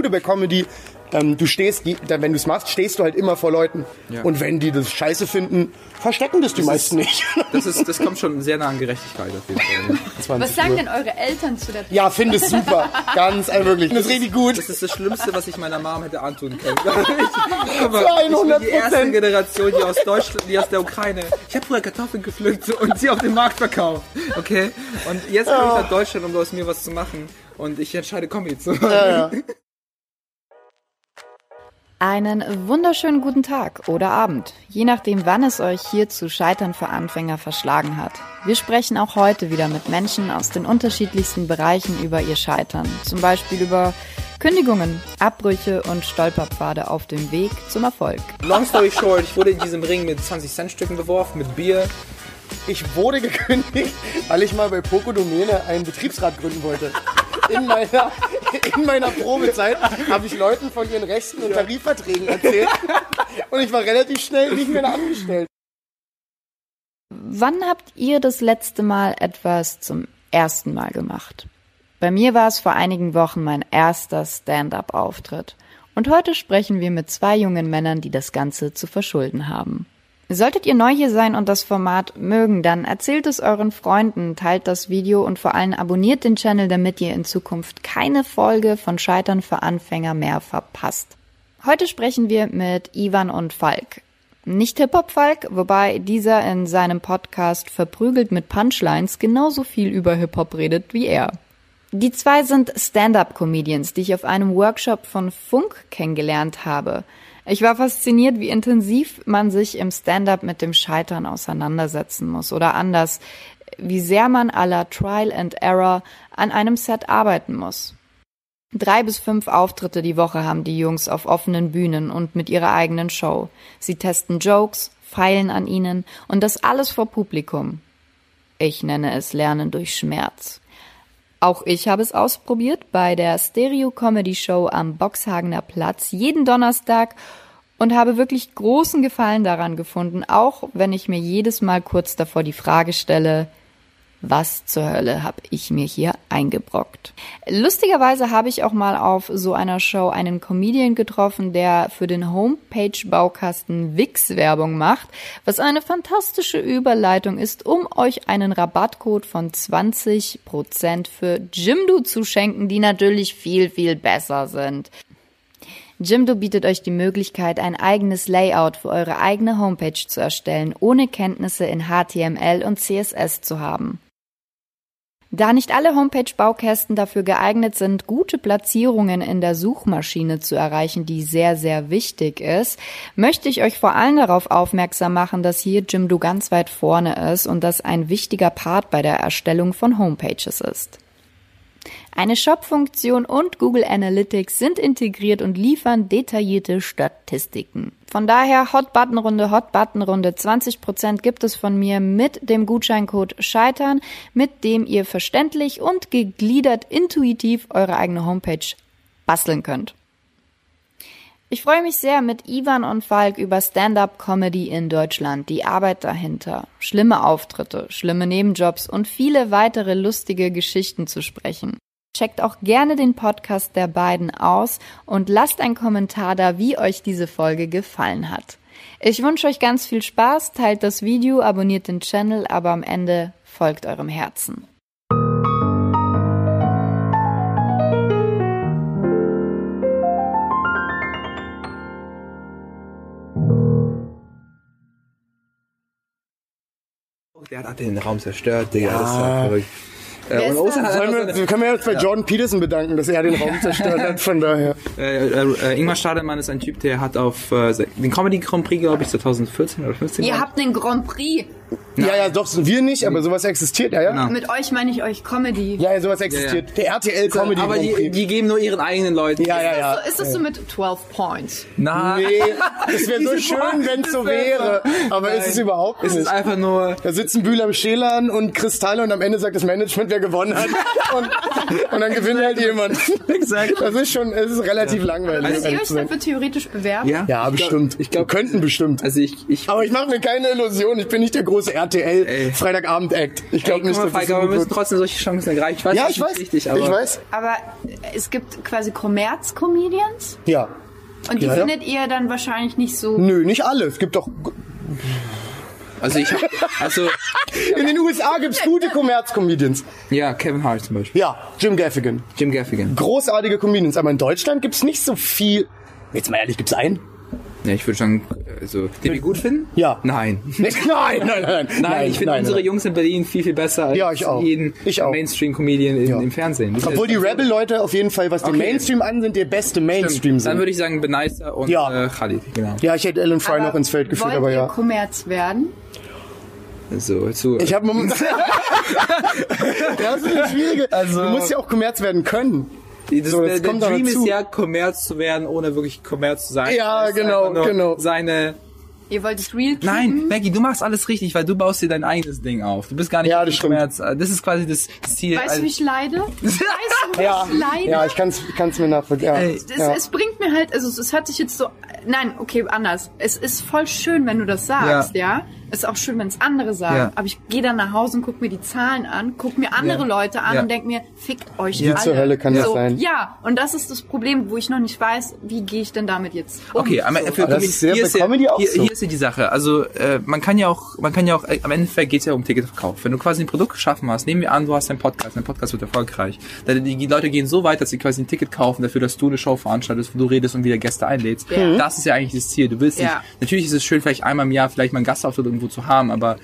Gute bei Comedy, ähm, du stehst, die, wenn du es machst, stehst du halt immer vor Leuten. Ja. Und wenn die das scheiße finden, verstecken das die meisten nicht. Das, ist, das kommt schon sehr nah an Gerechtigkeit auf jeden Fall. 20 Was sagen Uhr. denn eure Eltern zu der Ja, finde es super. Ganz, äh, wirklich. Das ist richtig gut. Das ist das Schlimmste, was ich meiner Mom hätte antun können. Ich, mal, Für ich bin 100%. die erste Generation, die aus Deutschland, die aus der Ukraine. Ich habe früher Kartoffeln gepflückt und sie auf dem Markt verkauft. Okay? Und jetzt komme ich nach Deutschland, um aus mir was zu machen. Und ich entscheide Comedy zu machen. Einen wunderschönen guten Tag oder Abend, je nachdem, wann es euch hier zu Scheitern für Anfänger verschlagen hat. Wir sprechen auch heute wieder mit Menschen aus den unterschiedlichsten Bereichen über ihr Scheitern. Zum Beispiel über Kündigungen, Abbrüche und Stolperpfade auf dem Weg zum Erfolg. Long story short, ich wurde in diesem Ring mit 20 Cent Stücken beworfen, mit Bier. Ich wurde gekündigt, weil ich mal bei Poco Domäne einen Betriebsrat gründen wollte. In meiner, in meiner Probezeit habe ich Leuten von ihren Rechten und Tarifverträgen erzählt. Und ich war relativ schnell nicht mehr angestellt. Wann habt ihr das letzte Mal etwas zum ersten Mal gemacht? Bei mir war es vor einigen Wochen mein erster Stand-up-Auftritt. Und heute sprechen wir mit zwei jungen Männern, die das Ganze zu verschulden haben. Solltet ihr neu hier sein und das Format mögen, dann erzählt es euren Freunden, teilt das Video und vor allem abonniert den Channel, damit ihr in Zukunft keine Folge von Scheitern für Anfänger mehr verpasst. Heute sprechen wir mit Ivan und Falk. Nicht Hip-Hop-Falk, wobei dieser in seinem Podcast Verprügelt mit Punchlines genauso viel über Hip-Hop redet wie er. Die zwei sind Stand-up-Comedians, die ich auf einem Workshop von Funk kennengelernt habe. Ich war fasziniert, wie intensiv man sich im Stand-up mit dem Scheitern auseinandersetzen muss oder anders, wie sehr man aller Trial and Error an einem Set arbeiten muss. Drei bis fünf Auftritte die Woche haben die Jungs auf offenen Bühnen und mit ihrer eigenen Show. Sie testen Jokes, feilen an ihnen und das alles vor Publikum. Ich nenne es Lernen durch Schmerz. Auch ich habe es ausprobiert bei der Stereo Comedy Show am Boxhagener Platz jeden Donnerstag und habe wirklich großen Gefallen daran gefunden, auch wenn ich mir jedes Mal kurz davor die Frage stelle, was zur Hölle habe ich mir hier eingebrockt? Lustigerweise habe ich auch mal auf so einer Show einen Comedian getroffen, der für den Homepage-Baukasten Wix Werbung macht, was eine fantastische Überleitung ist, um euch einen Rabattcode von 20% für Jimdo zu schenken, die natürlich viel, viel besser sind. Jimdo bietet euch die Möglichkeit, ein eigenes Layout für eure eigene Homepage zu erstellen, ohne Kenntnisse in HTML und CSS zu haben. Da nicht alle Homepage-Baukästen dafür geeignet sind, gute Platzierungen in der Suchmaschine zu erreichen, die sehr, sehr wichtig ist, möchte ich euch vor allem darauf aufmerksam machen, dass hier Jimdo ganz weit vorne ist und das ein wichtiger Part bei der Erstellung von Homepages ist. Eine Shop-Funktion und Google Analytics sind integriert und liefern detaillierte Statistiken. Von daher Hot-Button-Runde, Hot-Button-Runde. 20% gibt es von mir mit dem Gutscheincode Scheitern, mit dem ihr verständlich und gegliedert intuitiv eure eigene Homepage basteln könnt. Ich freue mich sehr, mit Ivan und Falk über Stand-up-Comedy in Deutschland, die Arbeit dahinter, schlimme Auftritte, schlimme Nebenjobs und viele weitere lustige Geschichten zu sprechen. Checkt auch gerne den Podcast der beiden aus und lasst einen Kommentar da, wie euch diese Folge gefallen hat. Ich wünsche euch ganz viel Spaß, teilt das Video, abonniert den Channel, aber am Ende folgt eurem Herzen. Der hat den Raum zerstört, Digga. Das ist ja verrückt. Äh, und das? hat Sollen wir, können wir jetzt bei Jordan Peterson bedanken, dass er den Raum zerstört hat, von daher. Äh, äh, äh, Ingmar Stadelmann ist ein Typ, der hat auf äh, den Comedy Grand Prix, glaube ich, 2014 oder 15 Ihr habt den Grand Prix. Ja, ja, doch, sind wir nicht, aber sowas existiert, ja, ja. Genau. Mit euch meine ich euch Comedy. Ja, ja, sowas existiert. Der RTL Comedy aber die, die geben nur ihren eigenen Leuten. ja, ja, ja. So, ist das so mit 12 Points? Na, Nee, es wäre so schön, wenn es so wäre. Aber ist es überhaupt es nicht. ist einfach nur. Da sitzen Bühler am Schälern und Kristalle und am Ende sagt das Management, wer gewonnen hat. Und, und dann gewinnt halt jemand. Exakt. Das ist schon, es ist relativ langweilig. Müsst ihr euch dafür theoretisch bewerben? Ja, Ja, bestimmt. Ich glaube, könnten bestimmt. also ich, ich Aber ich mache mir keine Illusion, ich bin nicht der große große RTL Ey. Freitagabend-Act. Ich Ey, glaube nicht, dass das Falk, aber wir müssen trotzdem solche Chancen ergreifen. Ich weiß, Ja, ich ist weiß. Wichtig, aber ich weiß. Aber es gibt quasi Kommerz-Comedians. Ja. Und die Ja, ja. findet ihr dann wahrscheinlich nicht so. Nö, nicht alle. Es gibt doch. Also ich hab, also In den USA gibt's gute Kommerz-Comedians. ja, Kevin Hart zum Beispiel, Ja, Jim Gaffigan. Jim Gaffigan. Großartige Comedians. Aber in Deutschland gibt's nicht so viel. Jetzt mal ehrlich, gibt's einen? Ja, ich würde sagen, also den wir gut finden? Ja. Nein. Nein, nein, nein, nein. Nein, ich finde unsere nein. Jungs in Berlin viel, viel besser als Ja, ich auch. jeden. Mainstream-Comedian in, Ja. im Fernsehen. Das Obwohl die Rebel-Leute auf jeden Fall, was den Okay. Mainstream an sind, der beste Mainstream Dann sind. würde ich sagen Benicer und Ja. äh, Khalid, genau. Ja, ich hätte Alan Fry Aber noch ins Feld geführt, wollt aber ihr ja. Kommerz werden? So, zu, Ich habe momentan. das ist eine schwierige. Also- du musst ja auch Kommerz werden können. Das, so, das der, der Dream ist ja, Kommerz zu werden, ohne wirklich Kommerz zu sein. Ja, genau, genau. Seine Ihr wollt es real keepen? Nein, Maggie, du machst alles richtig, weil du baust dir dein eigenes Ding auf. Du bist gar nicht Ja, das stimmt. Kommerz. Das ist quasi das Ziel. Weißt du, wie ich leide? Weißt du, wie Ja, ich leide? ja ich kann es mir nachvollziehen. Ja. Es, ja. es bringt mir halt, also es hört sich jetzt so, nein, okay, anders. Es ist voll schön, wenn du das sagst, ja. Es ist auch schön, wenn es andere sagen. Ja. Aber ich gehe dann nach Hause und guck mir die Zahlen an, guck mir andere Ja. Leute an Ja. und denk mir, fickt euch Wie alle. zur Hölle kann das so, sein? Ja, und das ist das Problem, wo ich noch nicht weiß, wie gehe ich denn damit jetzt um. Okay, so. für Aber das Comedy- hier ist ja, hier, so. hier ist ja die Sache. Also äh, man kann ja auch, man kann ja auch, äh, am Endeffekt geht es ja um Ticketverkauf. Wenn du quasi ein Produkt geschaffen hast, nehmen wir an, du hast einen Podcast, dein Podcast wird erfolgreich. Dann die, die Leute gehen so weit, dass sie quasi ein Ticket kaufen dafür, dass du eine Show veranstaltest, wo du redest und wieder Gäste einlädst. Ja. Das ist ja eigentlich das Ziel. Du willst nicht. Natürlich ist es schön, vielleicht einmal im Jahr vielleicht mal einen Gastauftritt irgendwo zu haben, aber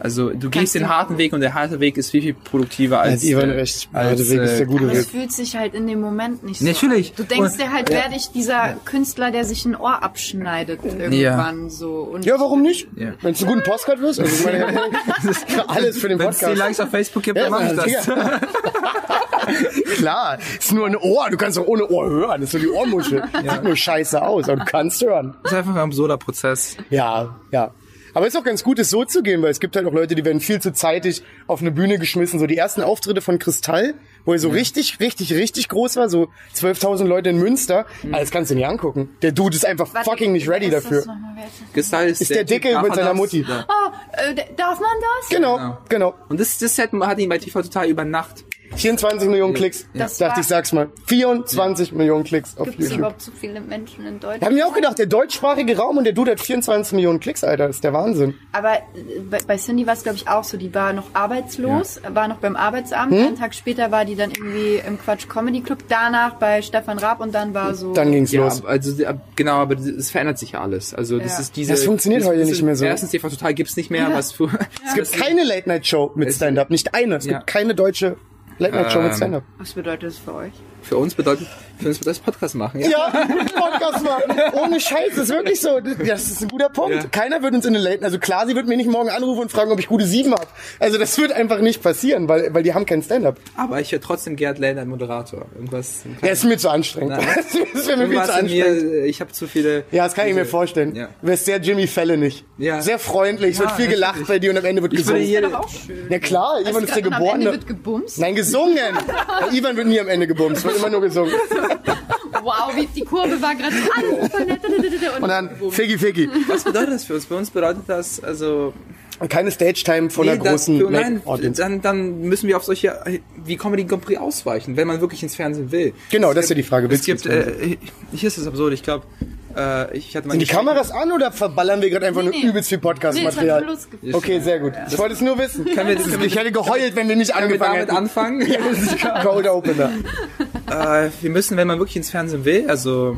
also du gehst den harten Weg und der harte Weg ist viel viel produktiver als Hat Ivan äh, recht. Der als, harte Weg ist der äh, gute Aber Weg. es fühlt sich halt in dem Moment nicht so Natürlich. an. Du denkst Und- dir halt, ja. werde ich dieser Künstler, der sich ein Ohr abschneidet irgendwann so. Und Ja, warum nicht? Ja. Wenn du einen guten Postcard wirst, also ich meine, das ist alles für den Wenn es die Podcast. Likes auf Facebook gibt, Ja, dann mach ich das. Klar, ist nur ein Ohr. Du kannst auch ohne Ohr hören. Das ist nur die Ohrmuschel. Sieht nur scheiße aus, aber du kannst hören. Das ist einfach ein absurder Prozess. Ja, ja. Aber es ist auch ganz gut, es so zu gehen, weil es gibt halt auch Leute, die werden viel zu zeitig auf eine Bühne geschmissen. So die ersten Auftritte von Kristall, wo er so richtig, richtig, richtig groß war, so 12.000 Leute in Münster. Mhm. Das kannst du nicht angucken. Der Dude ist einfach Warte, fucking nicht ready dafür. Wer ist ist, Ist der Dicke mit man seiner das? Mutti. Ja. Oh, äh, darf man das? Genau, genau. Und das, das hat, hat ihn bei TV total über Nacht. 24 Millionen Klicks. Das Dachte ich, sag's mal. 24 Millionen Klicks auf Gibt es YouTube. überhaupt so viele Menschen in Deutschland? Da haben wir auch gedacht, der deutschsprachige Raum und der Dude hat 24 Millionen Klicks, Alter. Das ist der Wahnsinn. Aber äh, bei, bei Cindy war es, glaube ich, auch so. Die war noch arbeitslos, war noch beim Arbeitsamt. Hm? Einen Tag später war die dann irgendwie im Quatsch Comedy Club. Danach bei Stefan Raab und dann war so. Dann ging's Ja, los. also die- genau, aber es verändert sich ja alles. Also das Ja. ist diese. Das funktioniert heute nicht mehr so. Erstens TV total gibt's nicht mehr, was für. Es gibt keine Late-Night-Show mit Stand-Up. Nicht eine. Es Ja. gibt keine deutsche Late-Night-Show mit Ähm, Stand-Up. Was bedeutet das für euch? Für uns bedeutet, für uns bedeutet das Podcast machen. Ja. Ja, Podcast machen. Ohne Scheiß, das ist wirklich so. Das ist ein guter Punkt. Ja. Keiner wird uns in eine Late, also klar, sie wird mir nicht morgen anrufen und fragen, ob ich gute Sieben habe. Also das wird einfach nicht passieren, weil, weil die haben kein Stand-up. Aber ich höre trotzdem Gerd Lehner als Moderator. Irgendwas. Der ist mir zu anstrengend. Nein. Das wäre mir viel zu mir, anstrengend. äh, ich habe zu viele. Ja, das kann ich mir vorstellen. Ja. Du wärst sehr Jimmy Fallon nicht. Ja. Sehr freundlich, es Ja, wird viel gelacht natürlich. bei dir und am Ende wird Ich gesungen. hier. Doch auch schön. Ja klar, Ivan ist der Und am Ende Geborene. wird gebumst. Nein, gesungen. Ja, Ivan wird nie am Ende gebumst, wird immer nur gesungen. Wow, wie die Kurve war gerade an. Und dann Figgy Figgy. Was bedeutet das für uns? Bei uns bedeutet das, also Und keine Stage-Time von einer Nee, großen dann, nein, Audience. dann, dann müssen wir auf solche wie Comedy Grand Prix ausweichen, wenn man wirklich ins Fernsehen will. Genau, Es das ist ja die Frage. Es gibt, äh, hier ist es absurd, ich glaube, äh, ich hatte Sind die Kameras an oder verballern wir gerade einfach Nee, nur nee. übelst viel Nee, Podcast-Material? Geführt. Okay, sehr gut. Ich wollte es nur wissen. Wir- wir- ich hätte geheult, wenn wir nicht Können wir angefangen damit hätten. anfangen? Cold Opener. äh, wir müssen, wenn man wirklich ins Fernsehen will, also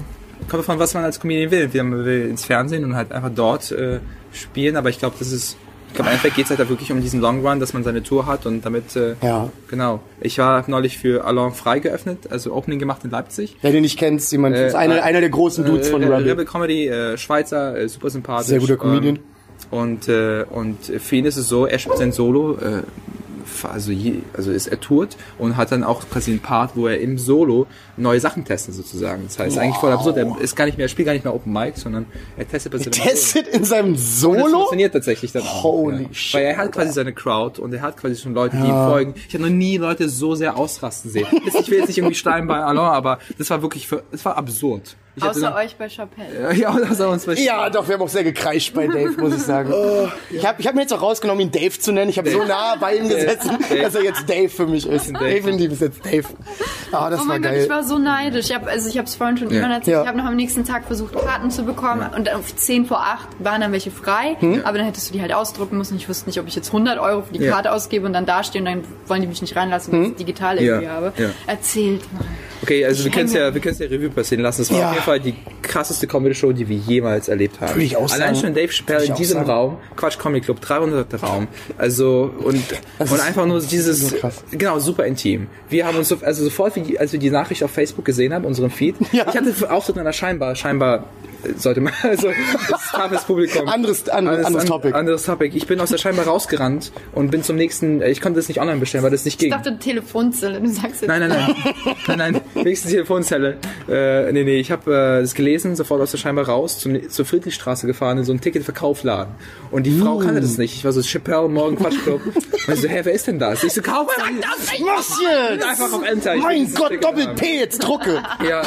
kommt davon, was man als Comedian will. Man will ins Fernsehen und halt einfach dort äh, spielen, aber ich glaube, das ist, glaube, im Endeffekt geht es halt da wirklich um diesen Long Run, dass man seine Tour hat und damit, äh, Ja. genau. Ich war neulich für Alain Frei geöffnet, also Opening gemacht in Leipzig. Wer den nicht kennt, ist jemand, ist einer, äh, einer der großen Dudes von äh, Rebel. Rebel Comedy, äh, Schweizer, äh, super sympathisch. Sehr guter Comedian. Ähm, und, äh, und für ihn ist es so, er spielt sein Solo, äh, also, je, also ist er tourt und hat dann auch quasi einen Part, wo er im Solo neue Sachen testet sozusagen. Das heißt, eigentlich voll absurd. Er ist gar nicht mehr, er spielt gar nicht mehr Open Mic, sondern er testet bei seinem Solo. Testet in seinem Und das Solo? funktioniert tatsächlich dann auch. Holy ja. shit, Weil er hat quasi seine Crowd und er hat quasi schon Leute, die ihm folgen. Ich habe noch nie Leute so sehr ausrasten sehen. Ich will jetzt nicht irgendwie stein bei Alain, aber das war wirklich, für, das war absurd. Ich Außer euch bei Chappelle. Ja, wir uns bei Ja, doch, wir haben auch sehr gekreischt bei Dave, muss ich sagen. Ich habe ich hab mir jetzt auch rausgenommen, ihn Dave zu nennen. Ich habe so nah bei ihm gesessen, dass er jetzt Dave für mich ist. Dave. Definitiv ist jetzt Dave. Ah, das Oh war mein Gott, geil. ich war so neidisch. Ich habe also ich habe es vorhin schon immer erzählt. Ja. Ich habe noch am nächsten Tag versucht Karten zu bekommen und auf 10 vor 8 waren dann welche frei, Hm? aber dann hättest du die halt ausdrucken müssen. Ich wusste nicht, ob ich jetzt 100 Euro für die Ja. Karte ausgebe und dann dastehe und dann wollen die mich nicht reinlassen, Hm? weil ich es digital Ja. irgendwie habe. Ja. Erzählt. Okay, also wir Ich können es ja, wir es ja Revue passieren lassen. Das war Ja. auf jeden Fall die krasseste Comedy-Show, die wir jemals erlebt haben. Würde ich auch Allein sagen. schon Dave Chappelle in auch diesem sagen. Raum, Quatsch Comedy Club, 300. Raum. Also, und, Das und einfach nur dieses, so genau, super intim. Wir haben uns, so, also sofort, wie als wir die Nachricht auf Facebook gesehen haben, unseren Feed, Ja. ich hatte Auftritt in einer scheinbar, scheinbar, sollte man, also, das Publikum. Anderes- an- anderes an- Topic. Anderes Topic. Ich bin aus der Scheinbar rausgerannt und bin zum nächsten, äh, ich konnte das nicht online bestellen, weil das nicht ging. Ich dachte Telefonzelle, du sagst jetzt. Nein, nein, nein. nein, nein. Nächste Telefonzelle. Äh, nee, nee, ich habe äh, das gelesen, sofort aus der Scheinbar raus, zum, zur Friedrichstraße gefahren, in so einen Ticketverkaufladen. Und die Frau kannte das nicht. Ich war so, Chappelle, morgen Quatschclub. Und ich so, hä, wer ist denn das? Ich so, kauf einfach. Was jetzt? Einfach auf Enter. Mein Gott, Ticket Doppel haben. P, jetzt drucke. Ja,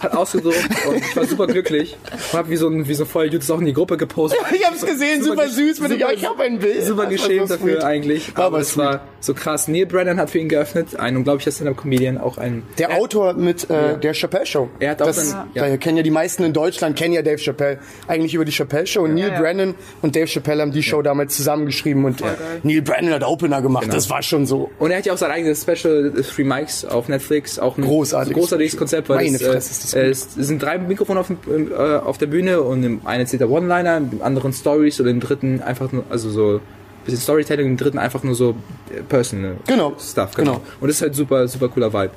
hat ausgedruckt und ich war super glücklich. Und hab wie so ein, wie so Vollidiot das auch in die Gruppe gepostet. Ich hab's gesehen, super, süß. Mit dem, ja, ich hab ein Bild. Super geschämt so dafür sweet. eigentlich. Aber aber es war so krass. Neil Brennan hat für ihn geöffnet. Ein unglaublicher Stand-Up-Comedian, auch ein Der Autor mit äh, der Chappelle Show. Er hat auch das, dann- ja. ja. kennen ja die meisten in Deutschland, kennen ja Dave Chappelle. Eigentlich über die Chappelle Show. Und Neil ja. Brennan und Dave Chappelle haben die Show damals zusammengeschrieben und äh, Neil Brennan hat Opener gemacht. Genau. Das war schon so. Und er hat ja auch sein eigenes Special äh, Three Mics auf Netflix, auch ein Großartiges großartiges Konzept, weil Meine es, Fresse, ist das äh, es sind drei Mikrofone auf, dem, äh, auf der Bühne und im einen erzählt er One-Liner, im anderen Stories und im dritten einfach nur, also so bisschen Storytelling, im dritten einfach nur so äh, Personal Genau. Stuff. Genau. Genau. Und das ist halt super, super cooler Vibe.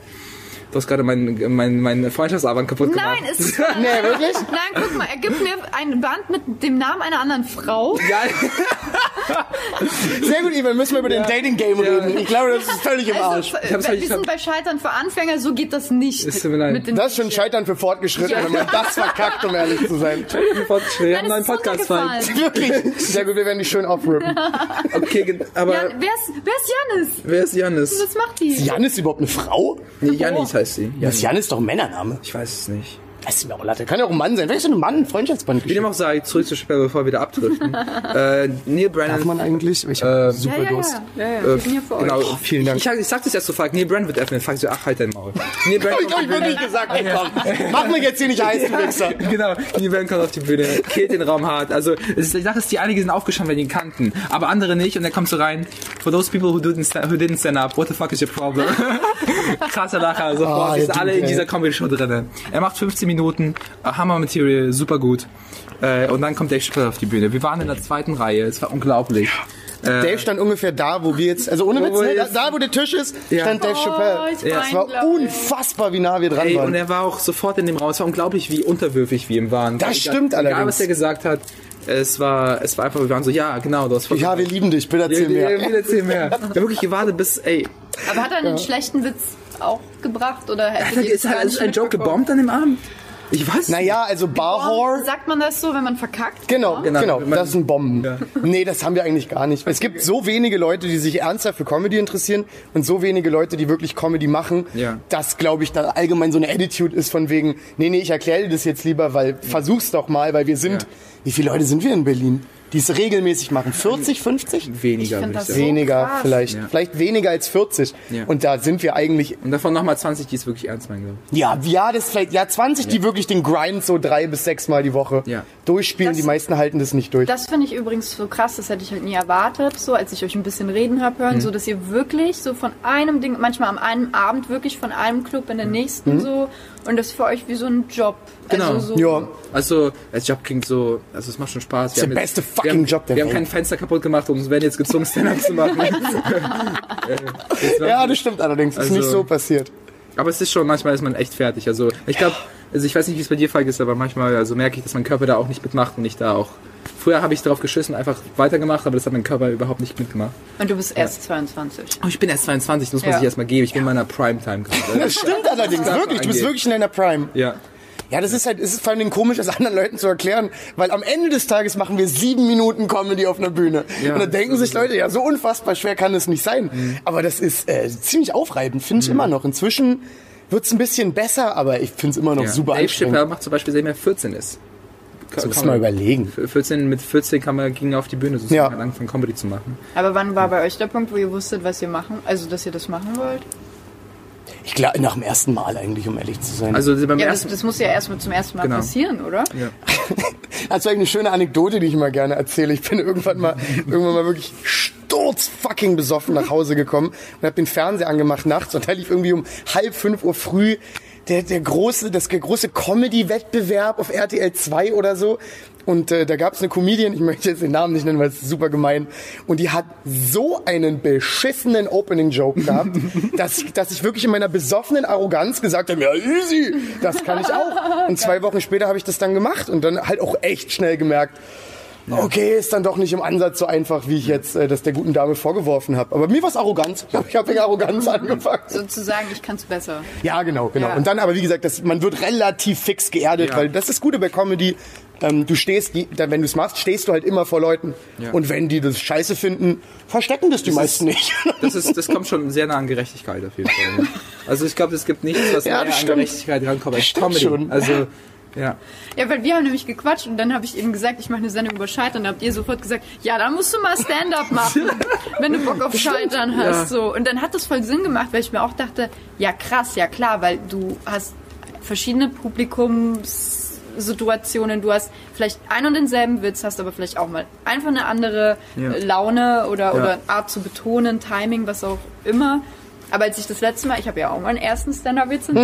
Du hast gerade mein, mein, mein Freundschaftsabend kaputt gemacht. Nein, es ist. Nee, wirklich? Nein, guck mal, er gibt mir ein Band mit dem Namen einer anderen Frau. Ja, Sehr gut, Ivan, müssen wir über den Dating-Game reden. Ich glaube, das ist völlig im Arsch. Also, hab's äh, halt- wir hab- sind bei Scheitern für Anfänger, so geht das nicht. Tut mir leid. Mit den Das ist schon Scheitern für Fortgeschrittene, wenn man das verkackt, um ehrlich zu sein. wir haben Nein, einen es neuen ist Podcast runtergefallen. Wirklich. Sehr gut, wir werden die schön aufrippen. Okay, aber Jan, wer, ist, wer ist Janis? wer ist Janis? Was macht die? Ist überhaupt eine Frau? Nee, Janis heißt sie. Das Janis. Jan ist doch ein Männername. Ich weiß es nicht. Das ist mir auch Latte. Kann ja auch ein Mann sein. Wer ist ein Mann? Ein Freundschaftsband. Wie dem auch sei, zurück zu Sperr, bevor wir wieder abdriften. äh, Neil Brennan. Darf man eigentlich? Ich hab Äh, super ja, ja, Durst. ja, ja, ja. Wir sind hier für Genau, euch. Vielen Dank. Ich, ich sag das erst so, Falk, Neil Brennan wird öffnen. Falk so, ach, halt dein Maul. Neil Brennan Hab ich euch wirklich gesagt, ey, komm. Mach mich jetzt hier nicht heiß, du Wichser. Genau, Neil Brennan kommt auf die Bühne, killt den Raum hart. Also, es ist, die Sache ist, die einige sind aufgestanden, weil die ihn kannten, aber andere nicht. Und er kommt so rein. For those people who didn't, sta- who didn't stand up, what the fuck is your problem? Krasser Lacher, sofort. Oh, sind der alle in dieser Comedy-Show drin. Er macht 15 Minuten, äh, Hammer-Material, super gut. Äh, und dann kommt Dave Chappelle auf die Bühne. Wir waren in der zweiten Reihe, es war unglaublich. Dave stand ungefähr da, wo wir jetzt, also ohne Witz, Wo wir ne, da, jetzt- da wo der Tisch ist, Ja. stand Dave Oh, Chappelle. ich Ja. Es war unfassbar, wie nah wir dran Ey, waren. und er war auch sofort in dem Raum. Es war unglaublich, wie unterwürfig wir ihm waren. Das Egal- stimmt Egal, allerdings. was er gesagt hat. Es war, es war einfach, wir waren so, ja, genau, du hast voll ja, wir lieben dich, bitte Ja, erzähl ja, mehr. ja, erzähl mehr. Wir haben wirklich gewartet bis, ey, Aber hat er einen schlechten Witz auch gebracht? Oder hätte die ist, halt, ein Joke gebombt an dem Abend? Ich weiß Naja, also Barhor. Sagt man das so, wenn man verkackt? Genau, Genau. genau, das sind Bomben. Nee, das haben wir eigentlich gar nicht. Es gibt so wenige Leute, die sich ernsthaft für Comedy interessieren und so wenige Leute, die wirklich Comedy machen, Ja. dass, glaube ich, da allgemein so eine Attitude ist von wegen, nee, nee, ich erkläre dir das jetzt lieber, weil versuch's doch mal, weil wir sind, Ja. wie viele Leute sind wir in Berlin, die es regelmäßig machen? 40, 50? weniger, Ich find würde ich das sagen. so- Weniger krass. vielleicht, Ja. vielleicht weniger als 40. Ja. Und da sind wir eigentlich, Und davon nochmal 20, die es wirklich ernst meinen, ja, ja, das vielleicht, ja, 20, die wirklich den Grind so drei bis sechs Mal die Woche Ja. durchspielen. Das- die meisten halten das nicht durch. Das finde ich übrigens so krass, das hätte ich halt nie erwartet, so als ich euch ein bisschen reden habe Mhm. hören, so dass ihr wirklich so von einem Ding, manchmal am einen Abend wirklich von einem Club in den nächsten Mhm. so und das für euch wie so ein Job. Genau. Also so, ja. Also, als Job klingt so, also es macht schon Spaß. ist der jetzt- beste fucking wir haben, Job der Wir haben Welt. kein Fenster kaputt gemacht und werden jetzt gezwungen, Stand-Up zu machen. Äh, Ja, das stimmt allerdings. Das ist Also- nicht so passiert. Aber es ist schon, manchmal ist man echt fertig. Also ich glaube, also ich weiß nicht, wie es bei dir Falk ist, aber manchmal also merke ich, dass mein Körper da auch nicht mitmacht und ich da auch. Früher habe ich drauf geschissen, einfach weitergemacht, aber das hat mein Körper überhaupt nicht mitgemacht. Und du bist erst 22. Oh, ich bin erst 22, das muss man Ja. sich erstmal geben. Ich bin in meiner Primetime gerade. Das stimmt allerdings, das wirklich. Du bist wirklich in deiner Prime. Ja. Ja, das ist halt, es ist vor allem komisch, das anderen Leuten zu erklären, weil am Ende des Tages machen wir sieben Minuten Comedy auf einer Bühne. Ja, und da denken sich. Leute, ja, so unfassbar schwer kann das nicht sein. Aber das ist äh, ziemlich aufreibend, finde ich immer noch. Inzwischen wird's ein bisschen besser, aber ich find's immer noch Ja. super Dave anstrengend. Chappelle macht zum Beispiel, seitdem er 14 ist. Kann- Das muss kann man überlegen. 14, mit 14 kam er, ging er auf die Bühne, sozusagen, Ja. angefangen Comedy zu machen. Aber wann war bei euch der Punkt, wo ihr wusstet, was ihr machen, also dass ihr das machen wollt? Ich glaube, nach dem ersten Mal eigentlich, um ehrlich zu sein. Also beim Ja, das, ersten, das muss ja erst mal zum ersten Mal Genau. passieren, oder? ja. Das war eine schöne Anekdote, die ich immer gerne erzähle. Ich bin irgendwann mal, irgendwann mal wirklich sturzfucking besoffen nach Hause gekommen und habe den Fernseher angemacht nachts und da lief irgendwie um halb fünf Uhr früh der, der große, das der große Comedy-Wettbewerb auf RTL 2 oder so. Und äh, da gab es eine Comedian, ich möchte jetzt den Namen nicht nennen, weil es ist super gemein. Und die hat so einen beschissenen Opening-Joke gehabt, dass, ich- dass ich wirklich in meiner besoffenen Arroganz gesagt habe, ja easy, das kann ich auch. Und zwei Wochen später habe ich das dann gemacht und dann halt auch echt schnell gemerkt, okay, ist dann doch nicht im Ansatz so einfach, wie ich jetzt äh, das der guten Dame vorgeworfen habe. Aber mir war es Arroganz. Ich habe hab wegen Arroganz angefangen. Sozusagen, ich kann's besser. Ja, genau, genau. Ja. Und dann aber, wie gesagt, das, man wird relativ fix geerdet, Ja. weil das ist das Gute bei Comedy. Ähm, du stehst, die, wenn du es machst, stehst du halt immer vor Leuten. Ja. Und wenn die das scheiße finden, verstecken das die meisten nicht. Das, ist, das kommt schon sehr nah an Gerechtigkeit auf jeden Fall. Also ich glaube, es gibt nichts, was Ja, näher das an. Gerechtigkeit rankommt als stimmt Comedy. schon. Also, ja. Ja, weil wir haben nämlich gequatscht und dann habe ich eben gesagt, ich mache eine Sendung über Scheitern. Da habt ihr sofort gesagt, ja, dann musst du mal Stand-up machen, wenn du Bock auf Scheitern hast. Ja. So. Und dann hat das voll Sinn gemacht, weil ich mir auch dachte, ja krass, ja klar, weil du hast verschiedene Publikumssituationen. Du hast vielleicht ein und denselben Witz, hast aber vielleicht auch mal einfach eine andere Ja. Laune oder, Ja. oder Art zu betonen, Timing, was auch immer. Aber als ich das letzte Mal, ich habe ja auch meinen ersten Stand-Up-Witz in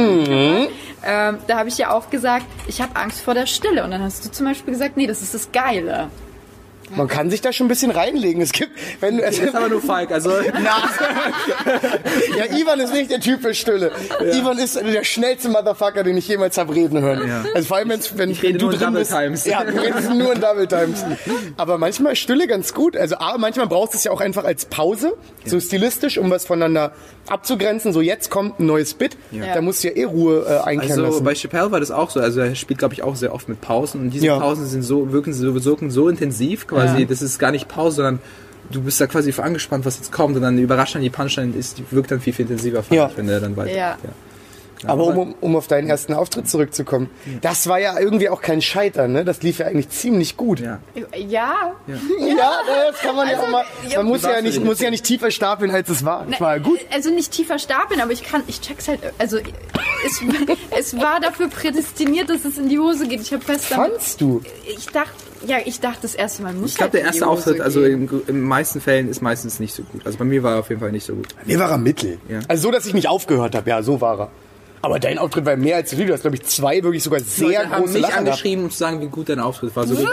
ähm, da habe ich ja auch gesagt, ich habe Angst vor der Stille. Und dann hast du zum Beispiel gesagt, nee, das ist das Geile. Man kann sich da schon ein bisschen reinlegen. Es gibt, wenn du, Das ist aber nur Falk. Also, ja, Ivan ist nicht der Typ für Stille. Ivan ist der schnellste Motherfucker, den ich jemals habe reden hören. Ja. Also vor allem, wenn's, wenn, Ich wenn rede du drin Double bist. Times. Ja, du redest nur in Double Times. Aber manchmal ist Stille ganz gut. Also A, manchmal brauchst du es ja auch einfach als Pause, so stilistisch, um was voneinander abzugrenzen. So jetzt kommt ein neues Bit. Ja. Da musst du ja eh Ruhe äh, einkehren also lassen. bei Chappelle war das auch so. Also er spielt, glaube ich, auch sehr oft mit Pausen. Und diese Ja. Pausen sind so, wirken so, wirken so intensiv quasi. Ja. Das ist gar nicht Pause, sondern du bist da quasi angespannt, was jetzt kommt. Und dann überrascht dann die Punchline, ist, die wirkt dann viel, viel intensiver, Ja. ich, wenn der dann weiter. Ja. Aber um, um, auf deinen ersten Auftritt zurückzukommen, das war ja irgendwie auch kein Scheitern, ne? Das lief ja eigentlich ziemlich gut. Ja. Ja. Ja, das kann man ja auch mal. ja, Man muss ja nicht, für muss ja nicht tiefer stapeln, als es war. Das war ja gut. Also nicht tiefer stapeln, aber ich kann, ich check's halt, also es, es war dafür prädestiniert, dass es in die Hose geht. Ich habe fest damit, Fandst du? ich dachte, ja, ich dachte das erste Mal muss Ich glaube, der halt die erste Auftritt, also in, in meisten Fällen, ist meistens nicht so gut. Also bei mir war er auf jeden Fall nicht so gut. Mir war er mittel. Ja. Also so, dass ich nicht aufgehört habe. Ja, so war er. Aber dein Auftritt war mehr als viel. Du hast, glaube ich, zwei wirklich sogar sehr Leute haben große mich Lacher gehabt. angeschrieben, um zu sagen, wie gut dein Auftritt war. So ja.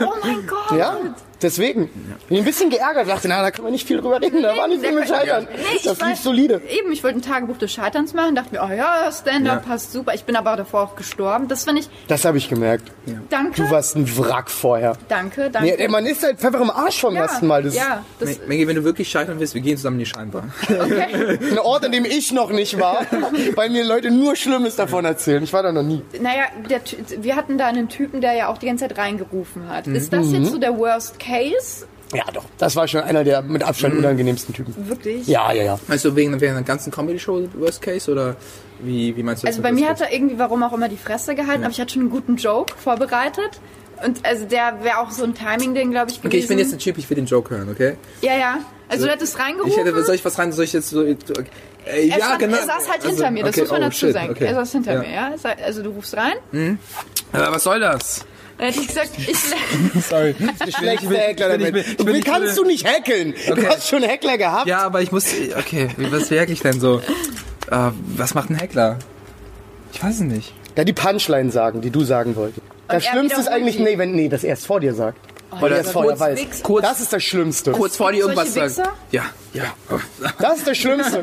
Oh mein Gott. Ja, deswegen. Bin ein bisschen geärgert. Dachte, na, da kann man nicht viel drüber reden. Da war nicht viel mit Scheitern. Nee, ich Das lief solide. Eben, ich wollte ein Tagebuch des Scheiterns machen, dachte mir, oh ja, Stand-up Ja. passt super. Ich bin aber davor auch gestorben. Das finde ich, Das habe ich gemerkt. danke, Du warst ein Wrack vorher. danke, danke. Nee, ey, man ist halt einfach im Arsch vom ja, ersten Mal. Das ja, das, Maggie, wenn du wirklich scheitern willst, wir gehen zusammen in die Scheinbar. okay. ist ein Ort, an dem ich noch nicht war, weil mir Leute nur Schlimmes davon erzählen. Ich war da noch nie. Naja, der, wir hatten da einen Typen, der ja auch die ganze Zeit reingerufen hat. Ist das Mhm. jetzt so der Worst Case? Ja, doch. Das war schon einer der mit Abstand unangenehmsten Typen. Wirklich? Ja, ja, ja. Meinst du wegen, wegen einer ganzen Comedy-Show Worst Case oder wie, wie meinst du das? Also bei mir Case? hat er irgendwie, warum auch immer, die Fresse gehalten, aber ich hatte schon einen guten Joke vorbereitet. Und also der wäre auch so ein Timing-Ding, glaube ich, gewesen. Okay, ich bin jetzt ein Typ, ich will den Joke hören, okay? Ja, ja. Also du hättest reingerufen. Ich hätte, soll ich was rein, soll ich jetzt so, okay. äh, er, ja, stand, genau. er saß halt Also, hinter mir, das okay, muss man oh, dazu shit, sagen. okay. Er saß hinter ja. mir, ja. Also du rufst rein. Äh, was soll das? Dann hätte ich gesagt, ich, Sorry. Schlechteste Heckler der ich bin kannst du nicht hackeln? Du Okay. hast schon Heckler gehabt. Ja, aber ich muss, okay, was merke ich denn so? Äh, was macht ein Heckler? Ich weiß es nicht. Ja, die Punchline sagen, die du sagen wolltest. Das Schlimmste ist eigentlich, nee, wenn, nee, das erst vor dir sagt. Weil Oder er es vorher weiß. Kurz- das ist das Schlimmste. Kurz vor dir irgendwas sagen. Ja, ja. Das ist das Schlimmste.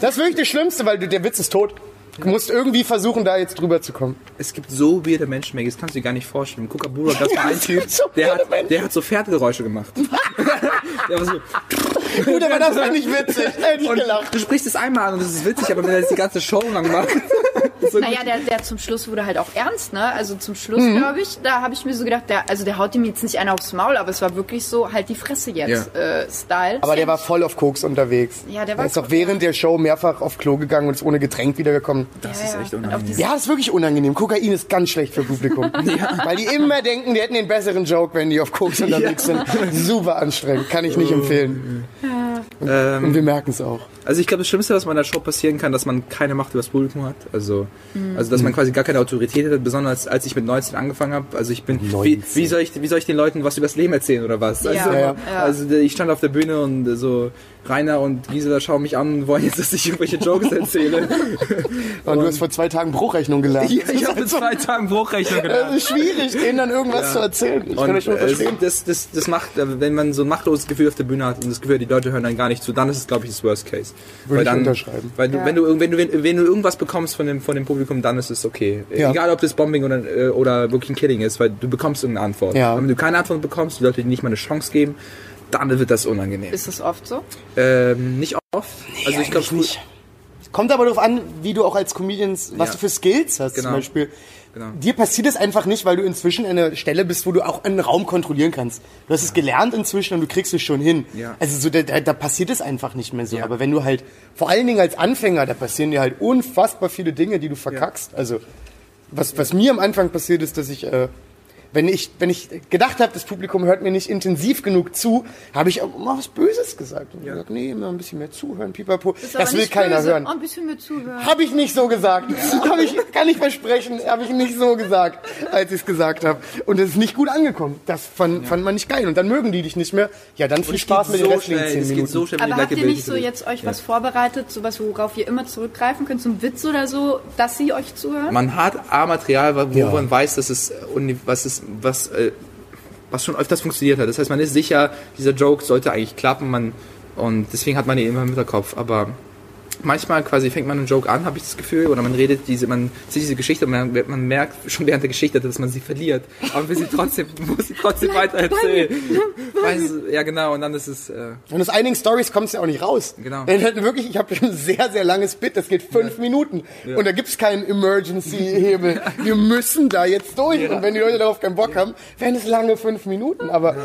Das ist wirklich das Schlimmste, weil du, der Witz ist tot. Du musst irgendwie versuchen, da jetzt drüber zu kommen. Es gibt so weirde Menschen, Maggie, das kannst du dir gar nicht vorstellen. Kukabura, das war ein es Typ, so der hat, der hat so Pferdgeräusche gemacht. der war so, Gut, aber das war nicht witzig. Hätte ich gelacht. du sprichst es einmal an und das ist witzig, aber wenn er das die ganze Show lang macht, so Naja, der, der zum Schluss wurde halt auch ernst, ne? Also zum Schluss, glaube ich, da habe ich mir so gedacht, der, also der haut ihm jetzt nicht einer aufs Maul, aber es war wirklich so, halt die Fresse jetzt, äh, Style. Aber der war voll auf Koks unterwegs. Ja, der war Er ist auch während der Show mehrfach auf Klo gegangen und ist ohne Getränk wiedergekommen. Das Ja, ist ja. echt Und unangenehm. Ja, das ist wirklich unangenehm. Kokain ist ganz schlecht für Publikum. Weil die immer denken, die hätten den besseren Joke, wenn die auf Koks unterwegs sind. Super anstrengend. Kann ich nicht empfehlen. Ähm, Und wir merken es auch. Also ich glaube, das Schlimmste, was bei einer Show passieren kann, dass man keine Macht über das Publikum hat. Also, also dass man quasi gar keine Autorität hat, besonders als ich mit 19 angefangen habe. Also ich bin, wie, 19. wie, soll ich, wie soll ich den Leuten was über das Leben erzählen oder was? Also, Ja, ja. also ich stand auf der Bühne und so Rainer und Gisela schauen mich an und wollen jetzt, dass ich irgendwelche Jokes erzähle. Und du hast vor zwei Tagen Bruchrechnung gelernt. ja, ich habe in zwei Tagen Bruchrechnung gelernt. Es ist schwierig, denen dann irgendwas zu erzählen. Ich kann Und das schon äh, verstehen. das, das, das macht, äh, wenn man so ein machtloses Gefühl auf der Bühne hat und das Gefühl, die Leute hören dann gar nicht zu, dann ist es, glaube ich, das Worst Case. Würde weil ich dann, unterschreiben. Weil du, Ja. wenn, du, wenn, du, wenn, du irgendwas bekommst von dem, von dem Publikum, dann ist es okay. Ja. Egal, ob das Bombing oder, äh, oder wirklich ein Killing ist, weil du bekommst irgendeine Antwort. Ja. Wenn du keine Antwort bekommst, die Leute dir nicht mal eine Chance geben, dann wird das unangenehm. Ist das oft so? Ähm, nicht oft. also ich glaube nicht. Kommt aber darauf an, wie du auch als Comedians, was Ja. du für Skills hast Genau. zum Beispiel. Genau. Dir passiert es einfach nicht, weil du inzwischen an einer Stelle bist, wo du auch einen Raum kontrollieren kannst. Du hast es gelernt inzwischen und du kriegst es schon hin. Ja. Also so, da, da, da passiert es einfach nicht mehr so. Ja. Aber wenn du halt, vor allen Dingen als Anfänger, da passieren dir halt unfassbar viele Dinge, die du verkackst. Also was, was mir am Anfang passiert ist, dass ich, äh, wenn ich, wenn ich gedacht habe, das Publikum hört mir nicht intensiv genug zu, habe ich auch mal was Böses gesagt. Und gesagt, nee, mal ein bisschen mehr zuhören, pipapo. Ist Das aber will keiner böse. hören. Oh, ein bisschen mehr zuhören. Habe ich nicht so gesagt. Hab ich, kann ich versprechen, habe ich nicht so gesagt, als ich es gesagt habe. Und es ist nicht gut angekommen. Das fand, fand man nicht geil. Und dann mögen die dich nicht mehr. Ja, dann viel Spaß mit den so restlichen schnell, 10 es geht Minuten. so schnell, Aber habt ihr nicht so jetzt euch was vorbereitet, sowas, worauf ihr immer zurückgreifen könnt, so ein Witz oder so, dass sie euch zuhören? Man hat A-Material, wo Ja. man weiß, dass es, was ist, was, äh, was schon öfters funktioniert hat. Das heißt, man ist sicher, dieser Joke sollte eigentlich klappen, man, und deswegen hat man ihn immer im Hinterkopf. Aber manchmal quasi fängt man einen Joke an, habe ich das Gefühl, oder man redet diese, man sieht diese Geschichte und man, man merkt schon während der Geschichte, dass man sie verliert. Aber man will sie trotzdem, muss sie trotzdem weiter erzählen. Weiß, ja, genau, und dann ist es, äh, Und aus einigen Stories kommt es ja auch nicht raus. Genau. Denn halt wirklich, ich habe ein sehr, sehr langes Bit, das geht fünf Minuten. Und da gibt's keinen Emergency-Hebel. Wir müssen da jetzt durch. Und wenn die Leute darauf keinen Bock haben, werden es lange fünf Minuten. Aber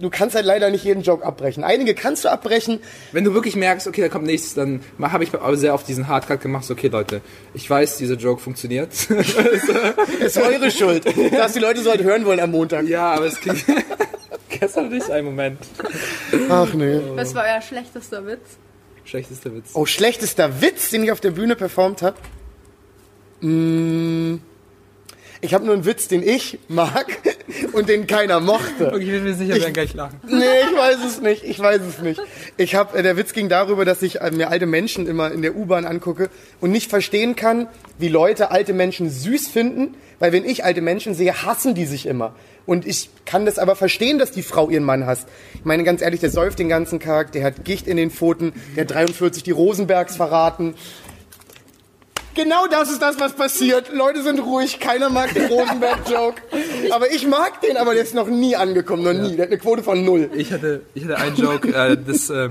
du kannst halt leider nicht jeden Joke abbrechen. Einige kannst du abbrechen. Wenn du wirklich merkst, okay, da kommt nichts, dann habe ich aber sehr oft diesen Hardcut gemacht, so, okay Leute, ich weiß, dieser Joke funktioniert. Ist eure Schuld, dass die Leute so halt hören wollen am Montag. ja, aber es klingt... Gestern nicht ein Moment. Ach nee. Was war euer schlechtester Witz? Schlechtester Witz. Oh, schlechtester Witz, den ich auf der Bühne performt habe. Mm, ich habe nur einen Witz, den ich mag und den keiner mochte. Okay, ich bin mir sicher, wir werden gleich lachen. Nee, ich weiß es nicht. Ich weiß es nicht. Ich hab, äh, der Witz ging darüber, dass ich äh, mir alte Menschen immer in der U-Bahn angucke und nicht verstehen kann, wie Leute alte Menschen süß finden, weil wenn ich alte Menschen sehe, hassen die sich immer. Und ich kann das aber verstehen, dass die Frau ihren Mann hasst. Ich meine ganz ehrlich, der säuft den ganzen Tag, der hat Gicht in den Pfoten, der hat 43 die Rosenbergs verraten. Genau das ist das, was passiert. Leute sind ruhig, keiner mag den Rosenberg-Joke. Aber ich mag den, aber der ist noch nie angekommen, noch nie. Der hat eine Quote von null. Ich hatte, ich hatte einen Joke, äh, das äh,